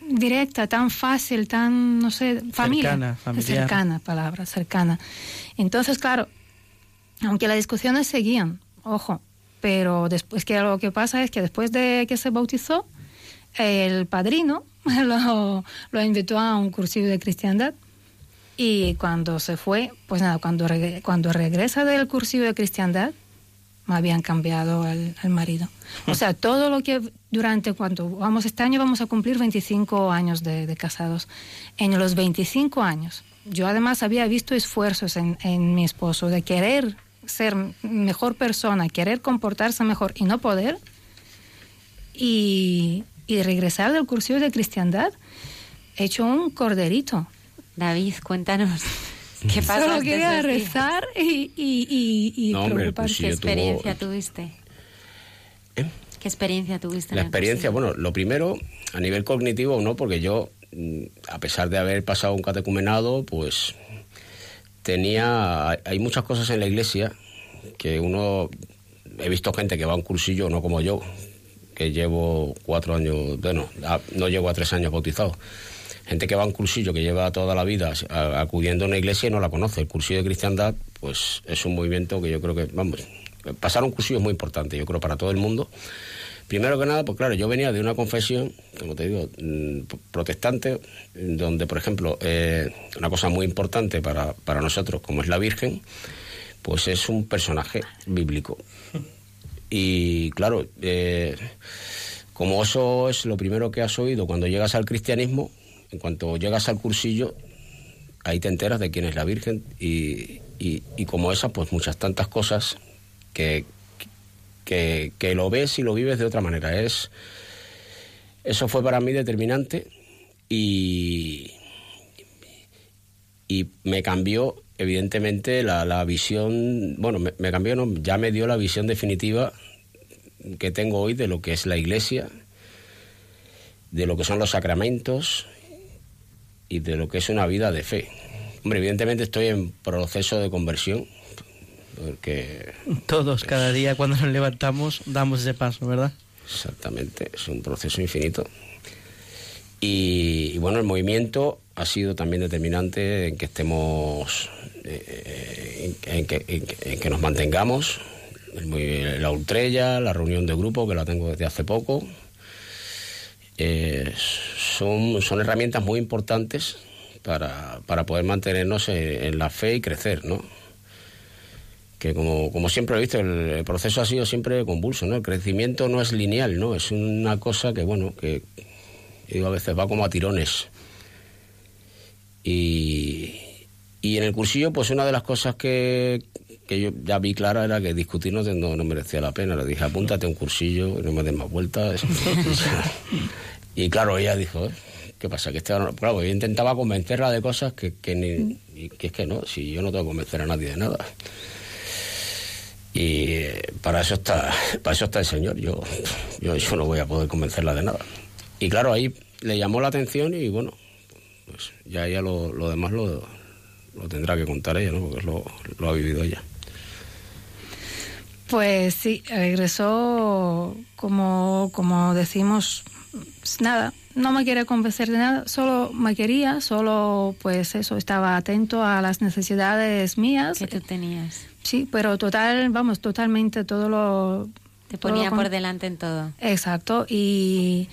directa, tan fácil, tan, no sé, familia. Cercana, familiar. Cercana, palabra, cercana. Entonces, claro, aunque las discusiones seguían, ojo, pero después que lo que pasa es que después de que se bautizó, el padrino (laughs) lo, lo invitó a un cursillo de cristiandad y cuando se fue, pues nada, cuando, cuando regresa del cursillo de cristiandad, me habían cambiado al, marido. O sea, todo lo que durante cuando vamos este año vamos a cumplir 25 años de, de casados. En los 25 años, yo además había visto esfuerzos en, en mi esposo de querer ser mejor persona, querer comportarse mejor y no poder. Y, y regresar del cursillo de cristiandad, hecho un corderito. David, cuéntanos. ¿Qué pasa? Solo quería rezar y, y, y, y No, hombre, cursillo ¿Qué tuvo- experiencia tuviste? ¿Qué experiencia tuviste? en La experiencia, cursillo? bueno, lo primero, a nivel cognitivo, no, porque yo, mm, a pesar de haber pasado un catecumenado, pues tenía. hay- muchas cosas en la iglesia que uno. He visto gente que va a un cursillo, no como yo, que llevo cuatro años, bueno, no llego a tres años bautizado. Gente que va a un cursillo que lleva toda la vida acudiendo a una iglesia y no la conoce. El cursillo de cristiandad, pues es un movimiento que yo creo que, vamos, pasar un cursillo es muy importante, yo creo, para todo el mundo. Primero que nada, pues claro, yo venía de una confesión, como te digo, mm, protestante, donde, por ejemplo, eh, una cosa muy importante para, para nosotros, como es la Virgen, pues es un personaje bíblico. Y claro, eh, como eso es lo primero que has oído cuando llegas al cristianismo, en cuanto llegas al cursillo, ahí te enteras de quién es la Virgen y, y- y como esa, pues muchas tantas cosas que, que, que lo ves y lo vives de otra manera. Es, eso fue para mí determinante y, y me cambió evidentemente la, la visión, bueno, me, me cambió, no, ya me dio la visión definitiva que tengo hoy de lo que es la iglesia, de lo que son los sacramentos y de lo que es una vida de fe. Hombre, evidentemente estoy en proceso de conversión, porque Todos, cada día cuando nos levantamos, damos ese paso, ¿verdad? Exactamente, es un proceso infinito. Y, y bueno, el movimiento ha sido también determinante en que estemos, eh, en, en que, en que- en que nos mantengamos. El la ultrella, la reunión de grupo, que la tengo desde hace poco. Eh, son, son herramientas muy importantes para, para poder mantenernos en, la fe y crecer, ¿no? que como, como siempre he visto, el, proceso ha sido siempre convulso, ¿no? El crecimiento no es lineal, ¿no? Es una cosa que, bueno, que digo, a veces va como a tirones. Y, y en el cursillo, pues una de las cosas que, que yo ya vi clara era que discutir no, no, merecía la pena. Le dije, apúntate a un cursillo no me des más vueltas. (laughs) y claro, ella dijo, "¿Eh? ¿qué pasa? Que este, claro, yo intentaba convencerla de cosas que, que, ni, y que es que no, si yo no tengo que convencer a nadie de nada. Y eh, para eso está, para eso está el señor. Yo, yo, yo no voy a poder convencerla de nada. Y claro, ahí le llamó la atención y bueno, pues ya ella lo, lo demás lo, lo tendrá que contar ella, ¿no? Porque lo, lo ha vivido ella. Pues sí, regresó como, como decimos, pues nada, no me quería convencer de nada, solo me quería, solo pues eso, estaba atento a las necesidades mías. Que tú tenías. Sí, pero total, vamos, totalmente todo lo... Te ponía con- por delante en todo. Exacto, y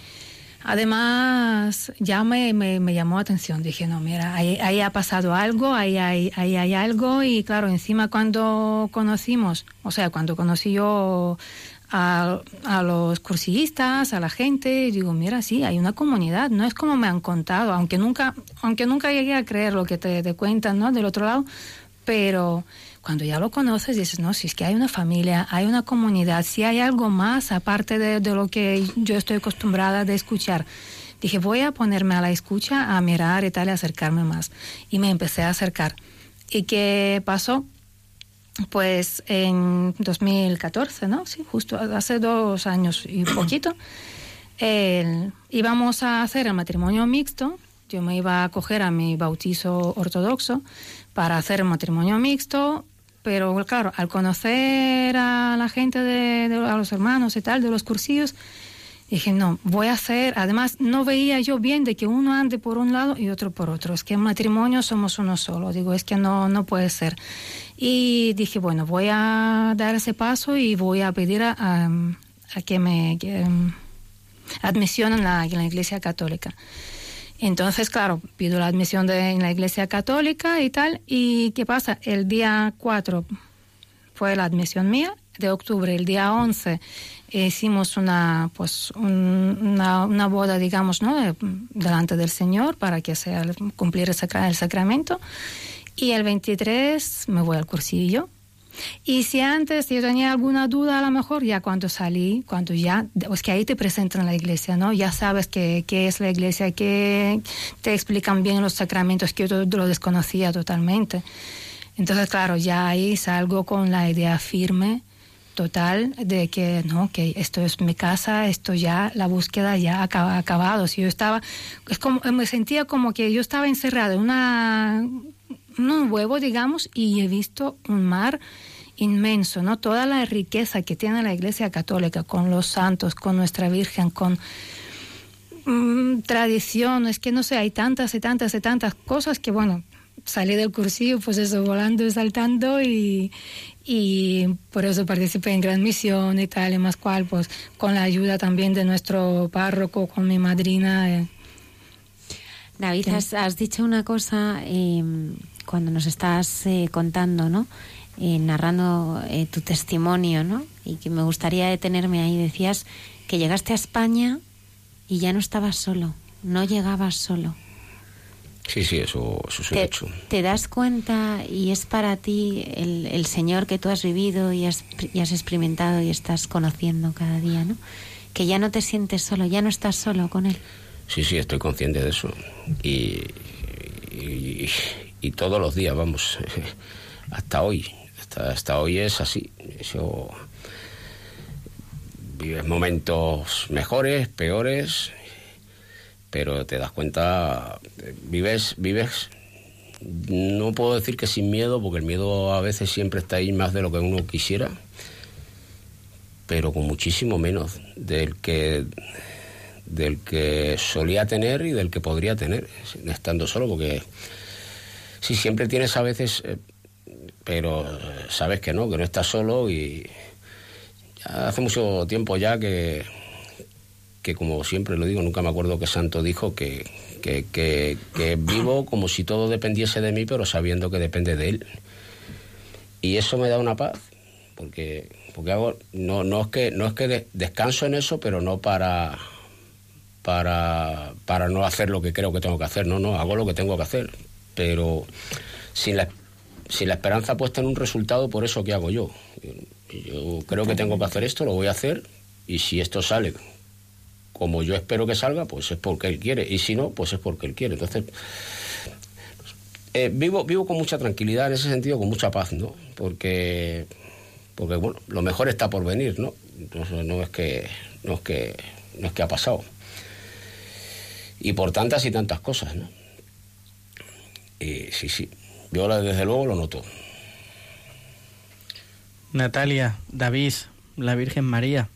además ya me, me, me llamó la atención. Dije, no, mira, ahí, ahí ha pasado algo, ahí hay, ahí hay algo. Y claro, encima cuando conocimos, o sea, cuando conocí yo a, a los cursillistas, a la gente, digo, mira, sí, hay una comunidad, no es como me han contado, aunque nunca, aunque nunca llegué a creer lo que te, te cuentan, ¿no? Del otro lado, pero cuando ya lo conoces dices, no, si es que hay una familia, hay una comunidad, si hay algo más aparte de, de lo que yo estoy acostumbrada de escuchar. Dije, voy a ponerme a la escucha, a mirar y tal, y acercarme más. Y me empecé a acercar. ¿Y qué pasó? Pues en 2014, ¿no? Sí, justo hace dos años y poquito, (clears throat) el- íbamos a hacer el matrimonio mixto. Yo me iba a coger a mi bautizo ortodoxo para hacer el matrimonio mixto, pero claro, al conocer a la gente, de- a los hermanos y tal, de los cursillos, dije, no, voy a hacer, además no veía yo bien de que uno ande por un lado y otro por otro, es que en matrimonio somos uno solo, digo, es que no, no puede ser. Y dije, bueno, voy a dar ese paso y voy a pedir a, que me que, um, admisión en la, la Iglesia Católica. Entonces, claro, pido la admisión de, en la Iglesia Católica y tal. ¿Y qué pasa? El día 4 fue la admisión mía de octubre. El día 11 hicimos una, pues, un- una, una boda, digamos, ¿no? De- delante del Señor para que sea cumplir el, sacra- el sacramento. Y el 23 me voy al cursillo. Y si antes yo tenía alguna duda, a lo mejor ya cuando salí, cuando ya, pues que ahí te presentan la iglesia, ¿no? Ya sabes qué qué es la iglesia, que te explican bien los sacramentos, que yo lo desconocía totalmente. Entonces, claro, ya ahí salgo con la idea firme, total, de que no, que esto es mi casa, esto ya, la búsqueda ya ha acaba- acabado. Si yo estaba, es como, me sentía como que yo estaba encerrada en una, un huevo, digamos, y he visto un mar inmenso, ¿no? Toda la riqueza que tiene la Iglesia Católica con los santos, con nuestra Virgen, con mm, tradiciones, que no sé, hay tantas y tantas y tantas cosas que, bueno, salí del cursillo, pues eso, volando y saltando y, y por eso participé en Gran Misión y tal, y más cual, pues con la ayuda también de nuestro párroco, con mi madrina. eh. David, Sí. has, has dicho una cosa eh, cuando nos estás eh, contando, ¿no? eh, narrando eh, tu testimonio, ¿no? Y que me gustaría detenerme ahí. Decías que llegaste a España y ya no estabas solo, no llegabas solo. Sí, sí, eso, eso es un Te, hecho. te das cuenta y es para ti el, el Señor que tú has vivido y has, y has experimentado y estás conociendo cada día, ¿no? Que ya no te sientes solo, ya no estás solo con Él. Sí, sí, estoy consciente de eso. Y, y, y todos los días, vamos, (laughs) hasta hoy. Hasta, hasta hoy es así. Eso, vives momentos mejores, peores, pero te das cuenta, vives, vives, no puedo decir que sin miedo, porque el miedo a veces siempre está ahí más de lo que uno quisiera, pero con muchísimo menos del que del que solía tener y del que podría tener estando solo, porque sí, siempre tienes a veces, eh, pero eh, sabes que no, que no estás solo y ya hace mucho tiempo ya que, que como siempre lo digo, nunca me acuerdo qué santo dijo, que, que, que, que vivo como si todo dependiese de mí, pero sabiendo que depende de él. Y eso me da una paz, porque, porque hago, no, no es que, no es que de- descanso en eso, pero no para, para, para no hacer lo que creo que tengo que hacer, no, no, hago lo que tengo que hacer, pero sin la, sin la esperanza puesta en un resultado por eso que hago yo. Yo creo que tengo que hacer esto, lo voy a hacer, y si esto sale como yo espero que salga, pues es porque él quiere, y si no, pues es porque él quiere. Entonces, eh, vivo, vivo con mucha tranquilidad en ese sentido, con mucha paz, ¿no? Porque, porque bueno, lo mejor está por venir, ¿no? Entonces, no es que, no es que, no es que ha pasado. Y por tantas y tantas cosas, ¿no? Y sí, sí, yo desde luego lo noto. Natalia, David, la Virgen María.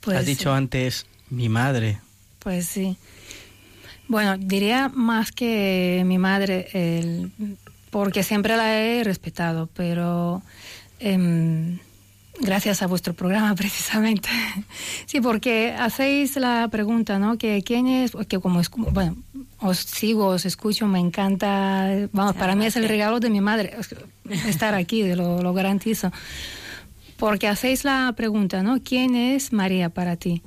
Pues Has dicho antes mi madre. Pues sí. Bueno, diría más que mi madre, el- porque siempre la he respetado, pero em, gracias a vuestro programa (laughs) precisamente. sí, porque hacéis la pregunta, ¿no? Que quién es, que como es, bueno, os sigo, os escucho, me encanta, vamos, para mí es el regalo de mi madre estar aquí, lo, lo garantizo. Porque hacéis la pregunta, ¿no? ¿Quién es María para ti?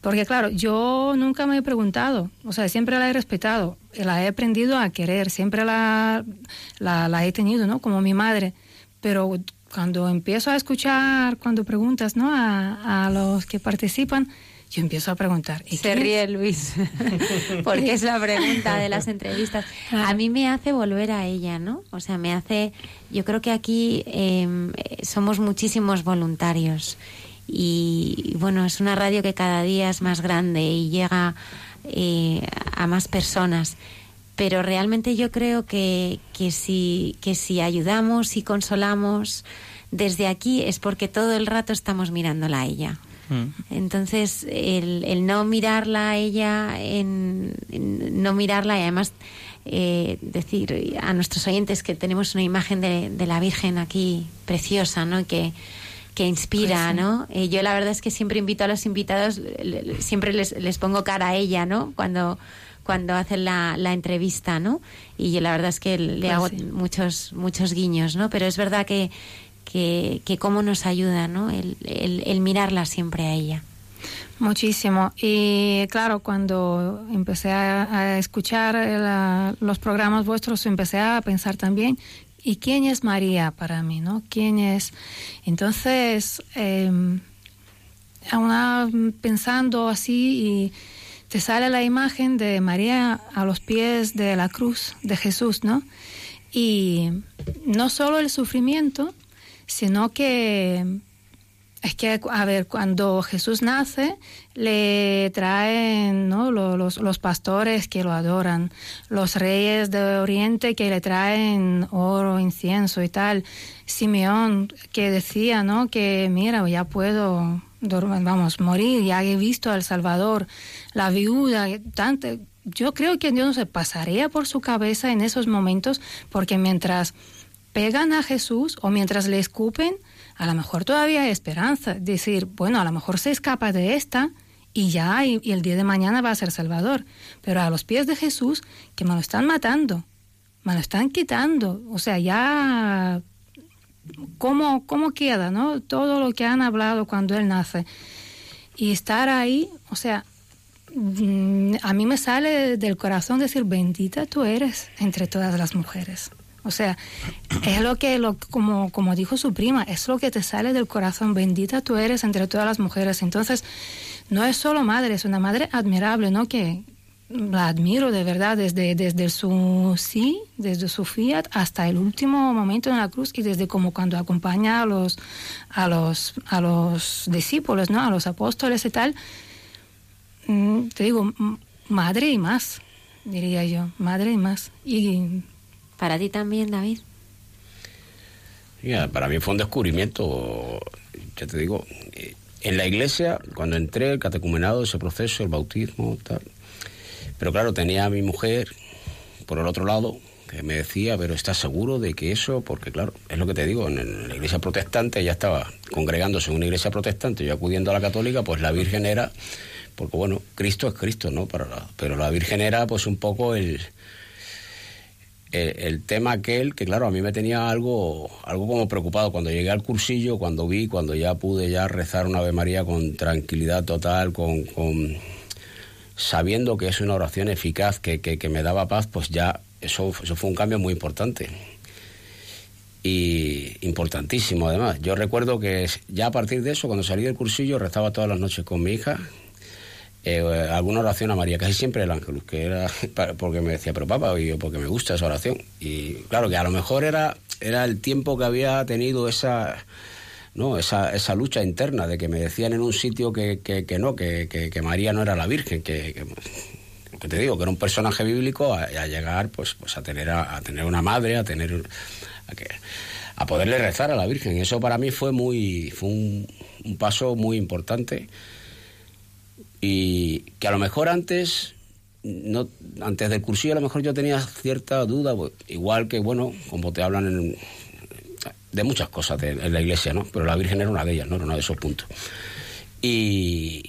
Porque claro, yo nunca me he preguntado, o sea, siempre la he respetado, la he aprendido a querer, siempre la, la, la he tenido, ¿no? Como mi madre. Pero cuando empiezo a escuchar, cuando preguntas, ¿no? A, a los que participan, yo empiezo a preguntar. ¿y Se ríe es? Luis, (laughs) porque es la pregunta de las entrevistas. A mí me hace volver a ella, ¿no? O sea, me hace. Yo creo que aquí eh, somos muchísimos voluntarios y bueno, es una radio que cada día es más grande y llega eh, a más personas. Pero realmente yo creo que, que, si, que si ayudamos y consolamos desde aquí es porque todo el rato estamos mirándola a ella. Entonces, el, el no mirarla a ella, en, en no mirarla y además eh, decir a nuestros oyentes que tenemos una imagen de, de la Virgen aquí preciosa, ¿no? Que, que inspira, Pues sí. ¿no? Eh, yo la verdad es que siempre invito a los invitados, le- siempre les, les pongo cara a ella, ¿no? Cuando cuando hacen la, la entrevista, ¿no? Y yo la verdad es que le Pues hago sí. muchos muchos guiños, ¿no? Pero es verdad que que, que cómo nos ayuda, ¿no? El, el, el mirarla siempre a ella. Muchísimo. Y claro, cuando empecé a, a escuchar la- los programas vuestros, empecé a pensar también, ¿y quién es María para mí? ¿no? ¿Quién es? Entonces, eh, aún pensando así, y te sale la imagen de María a los pies de la cruz de Jesús, ¿no? Y no solo el sufrimiento, sino que es que, a ver, cuando Jesús nace, le traen ¿no? Lo- los, los pastores que lo adoran, los reyes de Oriente que le traen oro, incienso y tal. Simeón que decía, ¿no? Que mira, ya puedo, vamos, morir, ya he visto al Salvador, la viuda, tanto. Yo creo que Dios no se pasaría por su cabeza en esos momentos, porque mientras pegan a Jesús o mientras le escupen, a lo mejor todavía hay esperanza. Decir, bueno, a lo mejor se escapa de esta y ya, y, el día de mañana va a ser Salvador. Pero a los pies de Jesús, que me lo están matando, me lo están quitando. O sea, ya cómo, cómo queda, ¿no? Todo lo que han hablado cuando él nace. Y estar ahí, o sea, mm, a mí me sale del corazón decir, bendita tú eres entre todas las mujeres. O sea, es lo que, lo, como, como dijo su prima, es lo que te sale del corazón, bendita tú eres entre todas las mujeres. Entonces, no es solo madre, es una madre admirable, ¿no? Que la admiro de verdad desde, desde su sí, desde su fiat hasta el último momento en la cruz y desde como cuando acompaña a los, a los, a los discípulos, ¿no? A los apóstoles y tal. Mm, Te digo, madre y más, diría yo, madre y más. Y para ti también, David. Mira, para mí fue un descubrimiento, ya te digo, eh, en la iglesia, cuando entré, el catecumenado, ese proceso, el bautismo, tal. Pero claro, tenía a mi mujer por el otro lado que me decía, pero ¿estás seguro de que eso? Porque claro, es lo que te digo, en, en la iglesia protestante ella estaba congregándose en una iglesia protestante, yo acudiendo a la católica, pues la Virgen era, porque bueno, Cristo es Cristo, ¿no? Para la- pero la Virgen era pues un poco el, el, tema aquel que claro a mí me tenía algo algo como preocupado. Cuando llegué al cursillo cuando vi cuando ya pude ya rezar una Ave María con tranquilidad total con, con sabiendo que es una oración eficaz que, que, que me daba paz pues ya eso eso fue un cambio muy importante. Y importantísimo además. Yo recuerdo que ya a partir de eso cuando salí del cursillo rezaba todas las noches con mi hija eh, alguna oración a María, casi siempre el ángelus, que era (laughs) porque me decía, pero papá, y yo, porque me gusta esa oración. Y claro, que a lo mejor era, era el tiempo que había tenido esa, ¿no? esa, esa lucha interna de que me decían en un sitio que, que, que no, que, que, María no era la Virgen, que, que, te digo, que era un personaje bíblico a, llegar pues, pues a, tener a, a tener una madre, a tener a, que, a poderle rezar a la Virgen. Y eso para mí fue muy fue un paso muy importante y que a lo mejor antes no antes del cursillo a lo mejor yo tenía cierta duda pues, igual que bueno como te hablan en- de muchas cosas de- en la iglesia no pero la virgen era una de ellas no era uno de esos puntos. Y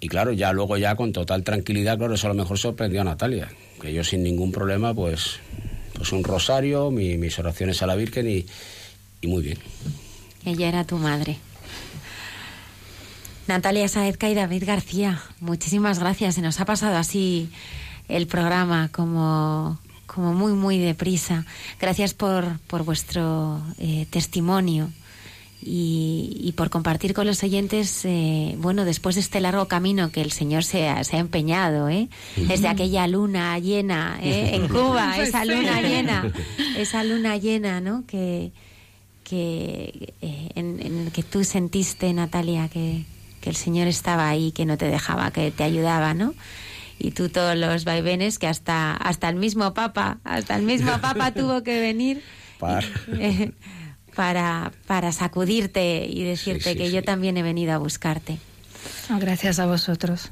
y claro ya luego ya con total tranquilidad claro eso a lo mejor sorprendió a Natalia que yo sin ningún problema pues pues un rosario mi- mis oraciones a la virgen y, y muy bien. Ella era tu madre. Natalia Saezca y David García, muchísimas gracias. Se nos ha pasado así el programa como, como muy, muy deprisa. Gracias por, por vuestro eh, testimonio y, y por compartir con los oyentes, eh, bueno, después de este largo camino que el Señor se ha, se ha empeñado, ¿eh? desde aquella luna llena ¿eh? (laughs) en Cuba, Pues esa luna llena, (laughs) esa luna llena, ¿no? Que, que eh, en, en que tú sentiste, Natalia, que, que el Señor estaba ahí, que no te dejaba, que te ayudaba, ¿no? Y tú todos los vaivenes que hasta hasta el mismo Papa, hasta el mismo (laughs) Papa tuvo que venir Par. eh, (laughs) para para sacudirte y decirte sí, que yo también he venido a buscarte. oh, gracias a vosotros.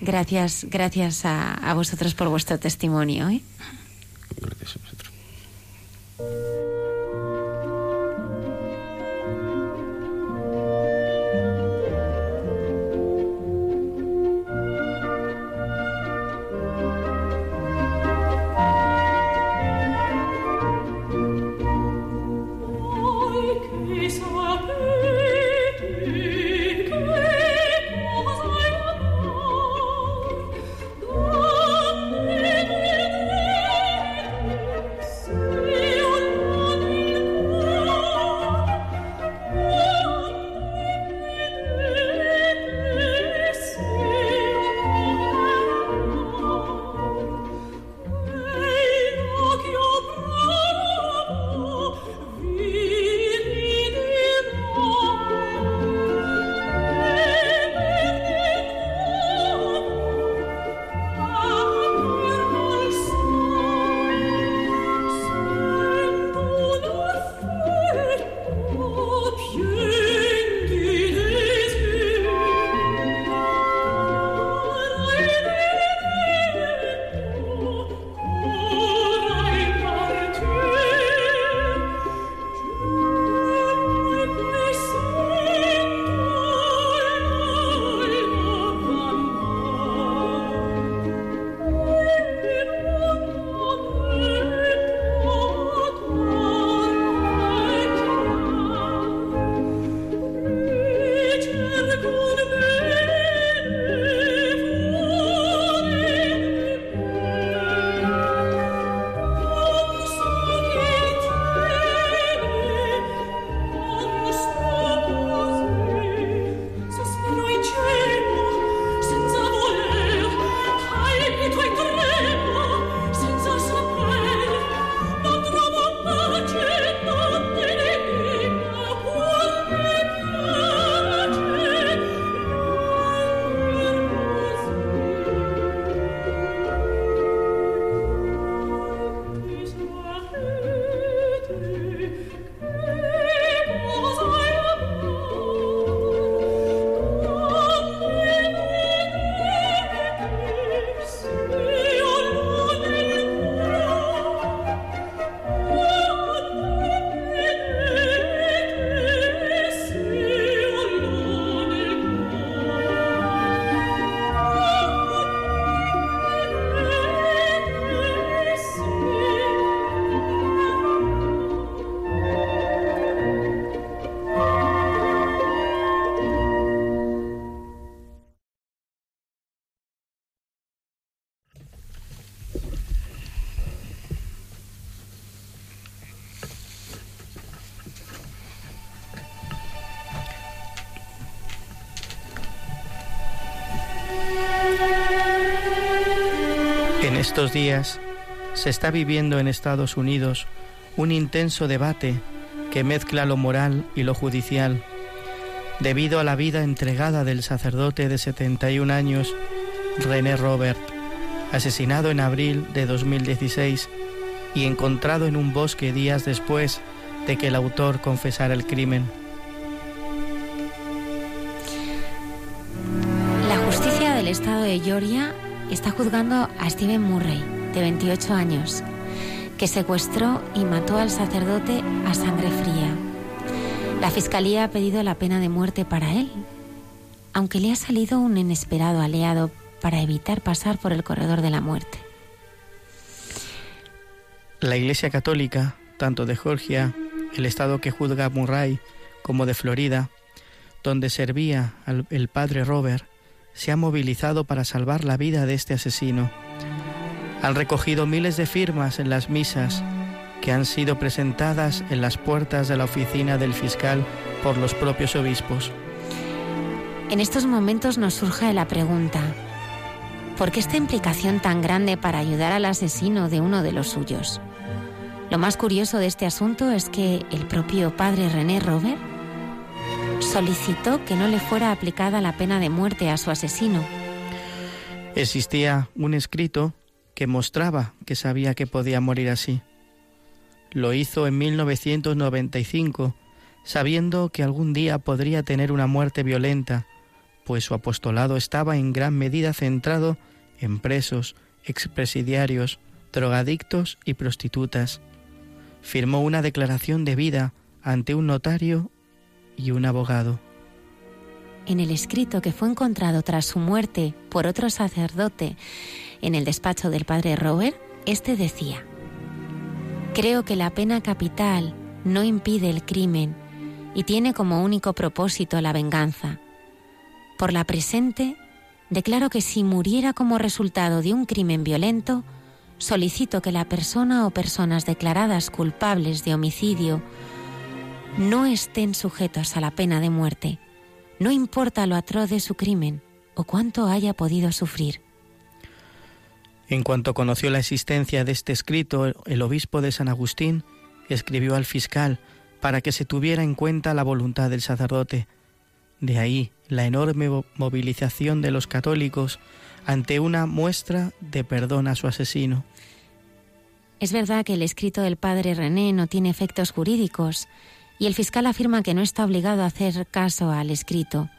Gracias, gracias a, a vosotros por vuestro testimonio. ¿eh? gracias a vosotros estos días se está viviendo en Estados Unidos un intenso debate que mezcla lo moral y lo judicial, debido a la vida entregada del sacerdote de 71 años, René Robert, asesinado en abril de 2016 y encontrado en un bosque días después de que el autor confesara el crimen. La justicia del estado de Georgia está juzgando a Stephen Murray, de 28 años, que secuestró y mató al sacerdote a sangre fría. La fiscalía ha pedido la pena de muerte para él, aunque le ha salido un inesperado aliado para evitar pasar por el corredor de la muerte. La Iglesia Católica, tanto de Georgia, el estado que juzga a Murray, como de Florida, donde servía al- el padre Robert, se ha movilizado para salvar la vida de este asesino. Han recogido miles de firmas en las misas que han sido presentadas en las puertas de la oficina del fiscal por los propios obispos. En estos momentos nos surge la pregunta, ¿por qué esta implicación tan grande para ayudar al asesino de uno de los suyos? Lo más curioso de este asunto es que el propio padre René Robert solicitó que no le fuera aplicada la pena de muerte a su asesino. Existía un escrito que mostraba que sabía que podía morir así. Lo hizo en 1995, sabiendo que algún día podría tener una muerte violenta, pues su apostolado estaba en gran medida centrado en presos, expresidiarios, drogadictos y prostitutas. Firmó una declaración de vida ante un notario y un abogado. En el escrito que fue encontrado tras su muerte por otro sacerdote en el despacho del padre Robert, este decía, Creo que la pena capital no impide el crimen y tiene como único propósito la venganza. Por la presente, declaro que si muriera como resultado de un crimen violento, solicito que la persona o personas declaradas culpables de homicidio no estén sujetos a la pena de muerte, no importa lo atroz de su crimen o cuánto haya podido sufrir. En cuanto conoció la existencia de este escrito, el obispo de San Agustín escribió al fiscal para que se tuviera en cuenta la voluntad del sacerdote. De ahí la enorme mo- movilización de los católicos ante una muestra de perdón a su asesino. Es verdad que el escrito del padre René no tiene efectos jurídicos y el fiscal afirma que no está obligado a hacer caso al escrito.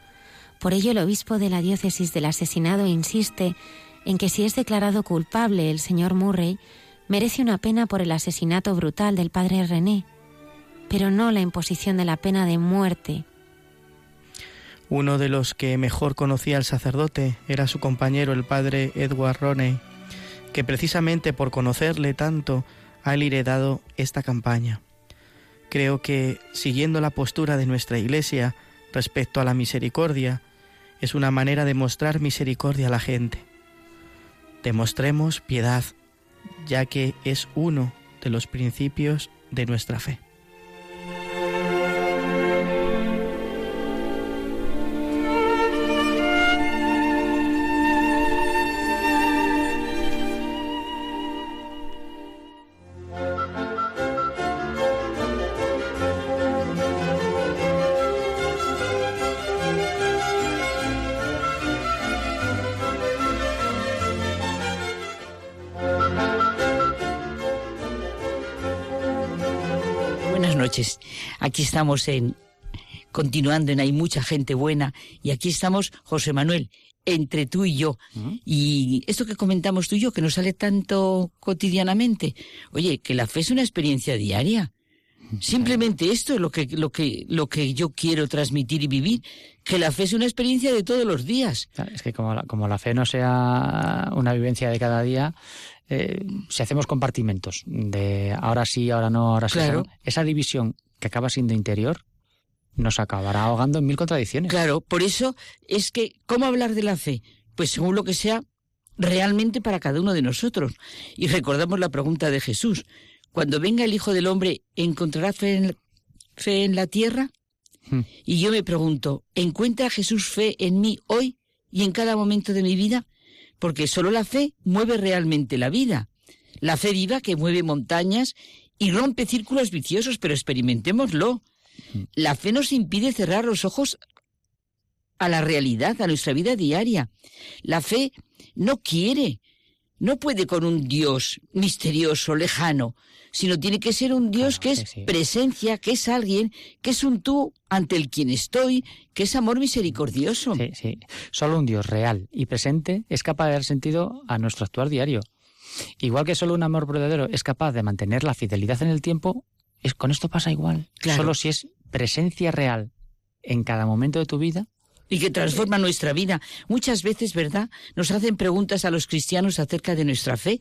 Por ello, el obispo de la diócesis del asesinado insiste en que si es declarado culpable el señor Murray, merece una pena por el asesinato brutal del padre René, pero no la imposición de la pena de muerte. Uno de los que mejor conocía al sacerdote era su compañero, el padre Edward Roney, que precisamente por conocerle tanto ha heredado esta campaña. Creo que, siguiendo la postura de nuestra Iglesia respecto a la misericordia, es una manera de mostrar misericordia a la gente. Demostremos piedad, ya que es uno de los principios de nuestra fe. Estamos en continuando en Hay mucha gente buena y aquí estamos José Manuel entre tú y yo. Y esto que comentamos tú y yo que nos sale tanto cotidianamente, oye, que la fe es una experiencia diaria. Simplemente esto es lo que lo que lo que yo quiero transmitir y vivir, que la fe es una experiencia de todos los días. Es que como la, como la fe no sea una vivencia de cada día, eh, si hacemos compartimentos de ahora sí, ahora no, ahora sí, Claro. esa división que acaba siendo interior nos acabará ahogando en mil contradicciones. Claro, por eso es que, ¿cómo hablar de la fe? Pues según lo que sea realmente para cada uno de nosotros. Y recordamos la pregunta de Jesús. Cuando venga el Hijo del Hombre, ¿encontrará fe en la, fe en la tierra? Y yo me pregunto, ¿encuentra Jesús fe en mí hoy y en cada momento de mi vida? porque solo la fe mueve realmente la vida. La fe viva que mueve montañas y rompe círculos viciosos, pero experimentémoslo. La fe nos impide cerrar los ojos a la realidad, a nuestra vida diaria. La fe no quiere, no puede con un Dios misterioso, lejano, sino tiene que ser un Dios que es presencia, que es alguien, que es un tú ante el quien estoy, que es amor misericordioso. Sí, sí. Solo un Dios real y presente es capaz de dar sentido a nuestro actuar diario. Igual que solo un amor verdadero es capaz de mantener la fidelidad en el tiempo, es, con esto pasa igual. Claro. Solo si es presencia real en cada momento de tu vida, y que transforma nuestra vida. Muchas veces, ¿verdad? Nos hacen preguntas a los cristianos acerca de nuestra fe,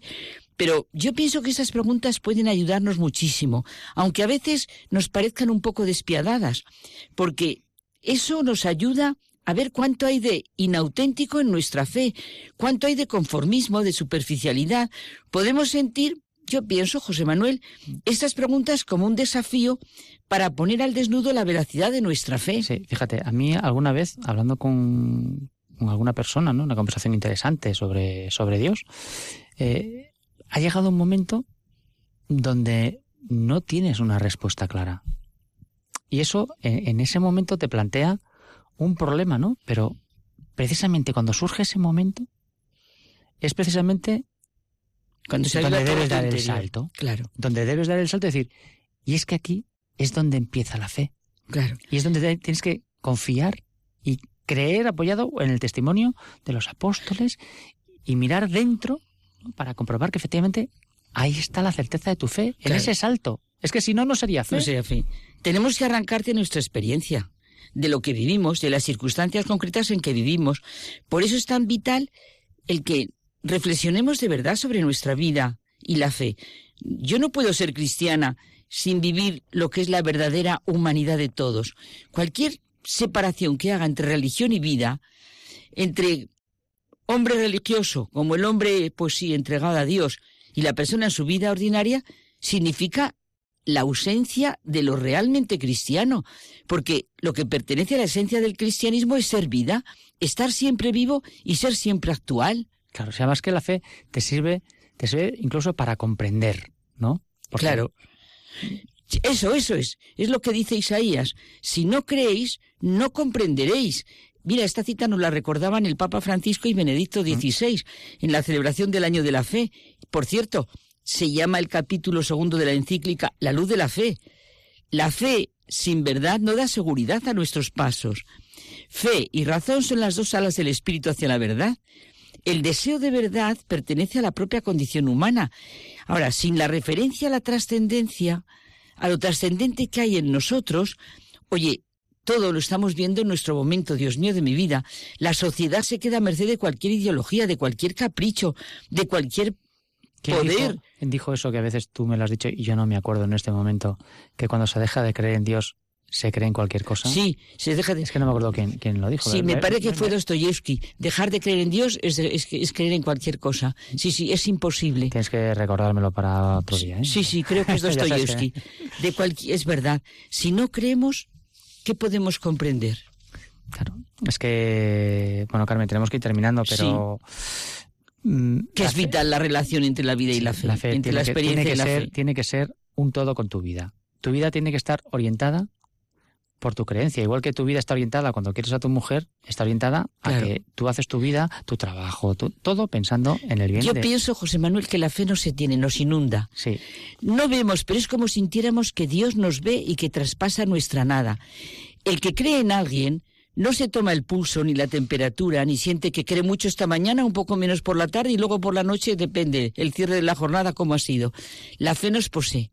pero yo pienso que esas preguntas pueden ayudarnos muchísimo, aunque a veces nos parezcan un poco despiadadas, porque eso nos ayuda a ver cuánto hay de inauténtico en nuestra fe, cuánto hay de conformismo, de superficialidad. Podemos sentir, yo pienso, José Manuel, estas preguntas como un desafío para poner al desnudo la veracidad de nuestra fe. Sí, fíjate, a mí alguna vez, hablando con, alguna persona, ¿no? una conversación interesante sobre, sobre Dios, eh, ha llegado un momento donde no tienes una respuesta clara. Y eso, en, en ese momento, te plantea un problema, ¿no? Pero precisamente cuando surge ese momento, es precisamente Cuando se donde debes dar el salto. Claro. Donde debes dar el salto y decir, y es que aquí es donde empieza la fe. Claro. Y es donde tienes que confiar y creer apoyado en el testimonio de los apóstoles y mirar dentro ¿no? para comprobar que efectivamente ahí está la certeza de tu fe, en ese salto. Es que si no, no sería fe. No sería fe. Tenemos que arrancarte de nuestra experiencia, de lo que vivimos, de las circunstancias concretas en que vivimos. Por eso es tan vital el que reflexionemos de verdad sobre nuestra vida y la fe. Yo no puedo ser cristiana sin vivir lo que es la verdadera humanidad de todos. Cualquier separación que haga entre religión y vida, entre hombre religioso como el hombre, pues sí, entregado a Dios, y la persona en su vida ordinaria, significa la ausencia de lo realmente cristiano, porque lo que pertenece a la esencia del cristianismo es ser vida, estar siempre vivo y ser siempre actual. Claro, o sea, más que la fe te sirve, te sirve incluso para comprender, ¿no? Porque- Claro. Eso, eso es. Es lo que dice Isaías. Si no creéis, no comprenderéis. Mira, esta cita nos la recordaban el Papa Francisco y Benedicto XVI en la celebración del Año de la Fe. Por cierto, se llama el capítulo segundo de la encíclica La luz de la fe. La fe sin verdad no da seguridad a nuestros pasos. Fe y razón son las dos alas del espíritu hacia la verdad. El deseo de verdad pertenece a la propia condición humana. Ahora, sin la referencia a la trascendencia, a lo trascendente que hay en nosotros, oye, todo lo estamos viendo en nuestro momento, Dios mío, de mi vida. La sociedad se queda a merced de cualquier ideología, de cualquier capricho, de cualquier ¿Quién poder. Dijo, eso que a veces tú me lo has dicho y yo no me acuerdo en este momento? Que cuando se deja de creer en Dios, se cree en cualquier cosa. Sí, se deja de... Es que no me acuerdo quién, quién lo dijo. Sí, me parece que fue Dostoyevsky. Dejar de creer en Dios es, de- es, es creer en cualquier cosa. Sí, sí, es imposible. Tienes que recordármelo para otro día. ¿eh? Sí, sí, creo que es (laughs) que- Dostoyevsky. De es verdad. Si no creemos, ¿qué podemos comprender? Es que, bueno, Carmen, tenemos que ir terminando, pero... Que la es vital la relación entre la vida y la fe. La fe entre tiene la que- experiencia tiene que y la ser, fe. Tiene que ser un todo con tu vida. Tu vida tiene que estar orientada por tu creencia. Igual que tu vida está orientada cuando quieres a tu mujer, está orientada a que tú haces tu vida, tu trabajo, tu- todo pensando en el bien Yo de... pienso, José Manuel, que la fe no se tiene, nos inunda. Sí. No vemos, pero es como sintiéramos que Dios nos ve y que traspasa nuestra nada. El que cree en alguien no se toma el pulso ni la temperatura, ni siente que cree mucho esta mañana, un poco menos por la tarde y luego por la noche, depende el cierre de la jornada, cómo ha sido. La fe nos posee.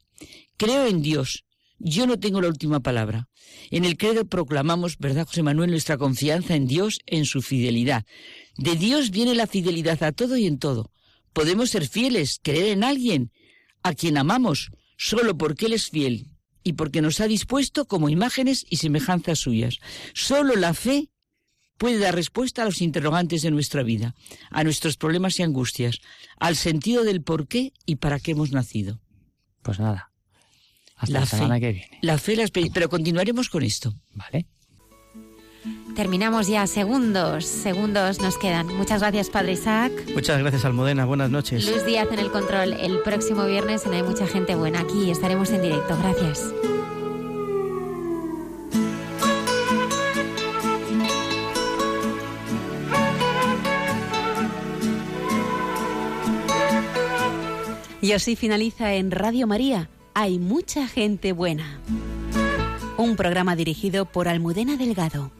Creo en Dios. Yo no tengo la última palabra. En el credo proclamamos, ¿verdad, José Manuel, nuestra confianza en Dios, en su fidelidad. De Dios viene la fidelidad a todo y en todo. Podemos ser fieles, creer en alguien a quien amamos, solo porque Él es fiel y porque nos ha dispuesto como imágenes y semejanzas suyas. Solo la fe puede dar respuesta a los interrogantes de nuestra vida, a nuestros problemas y angustias, al sentido del por qué y para qué hemos nacido. Pues nada. Hasta la, La semana fe. que viene. La fe, la. Pero continuaremos con esto. Vale. Terminamos ya, segundos, segundos nos quedan. Muchas gracias, Padre Isaac. Muchas gracias, Almudena. Buenas noches. Luis Díaz en el control. El próximo viernes en Hay Mucha Gente Buena. Aquí estaremos en directo. Gracias. Y así finaliza en Radio María. Hay mucha gente buena. Un programa dirigido por Almudena Delgado.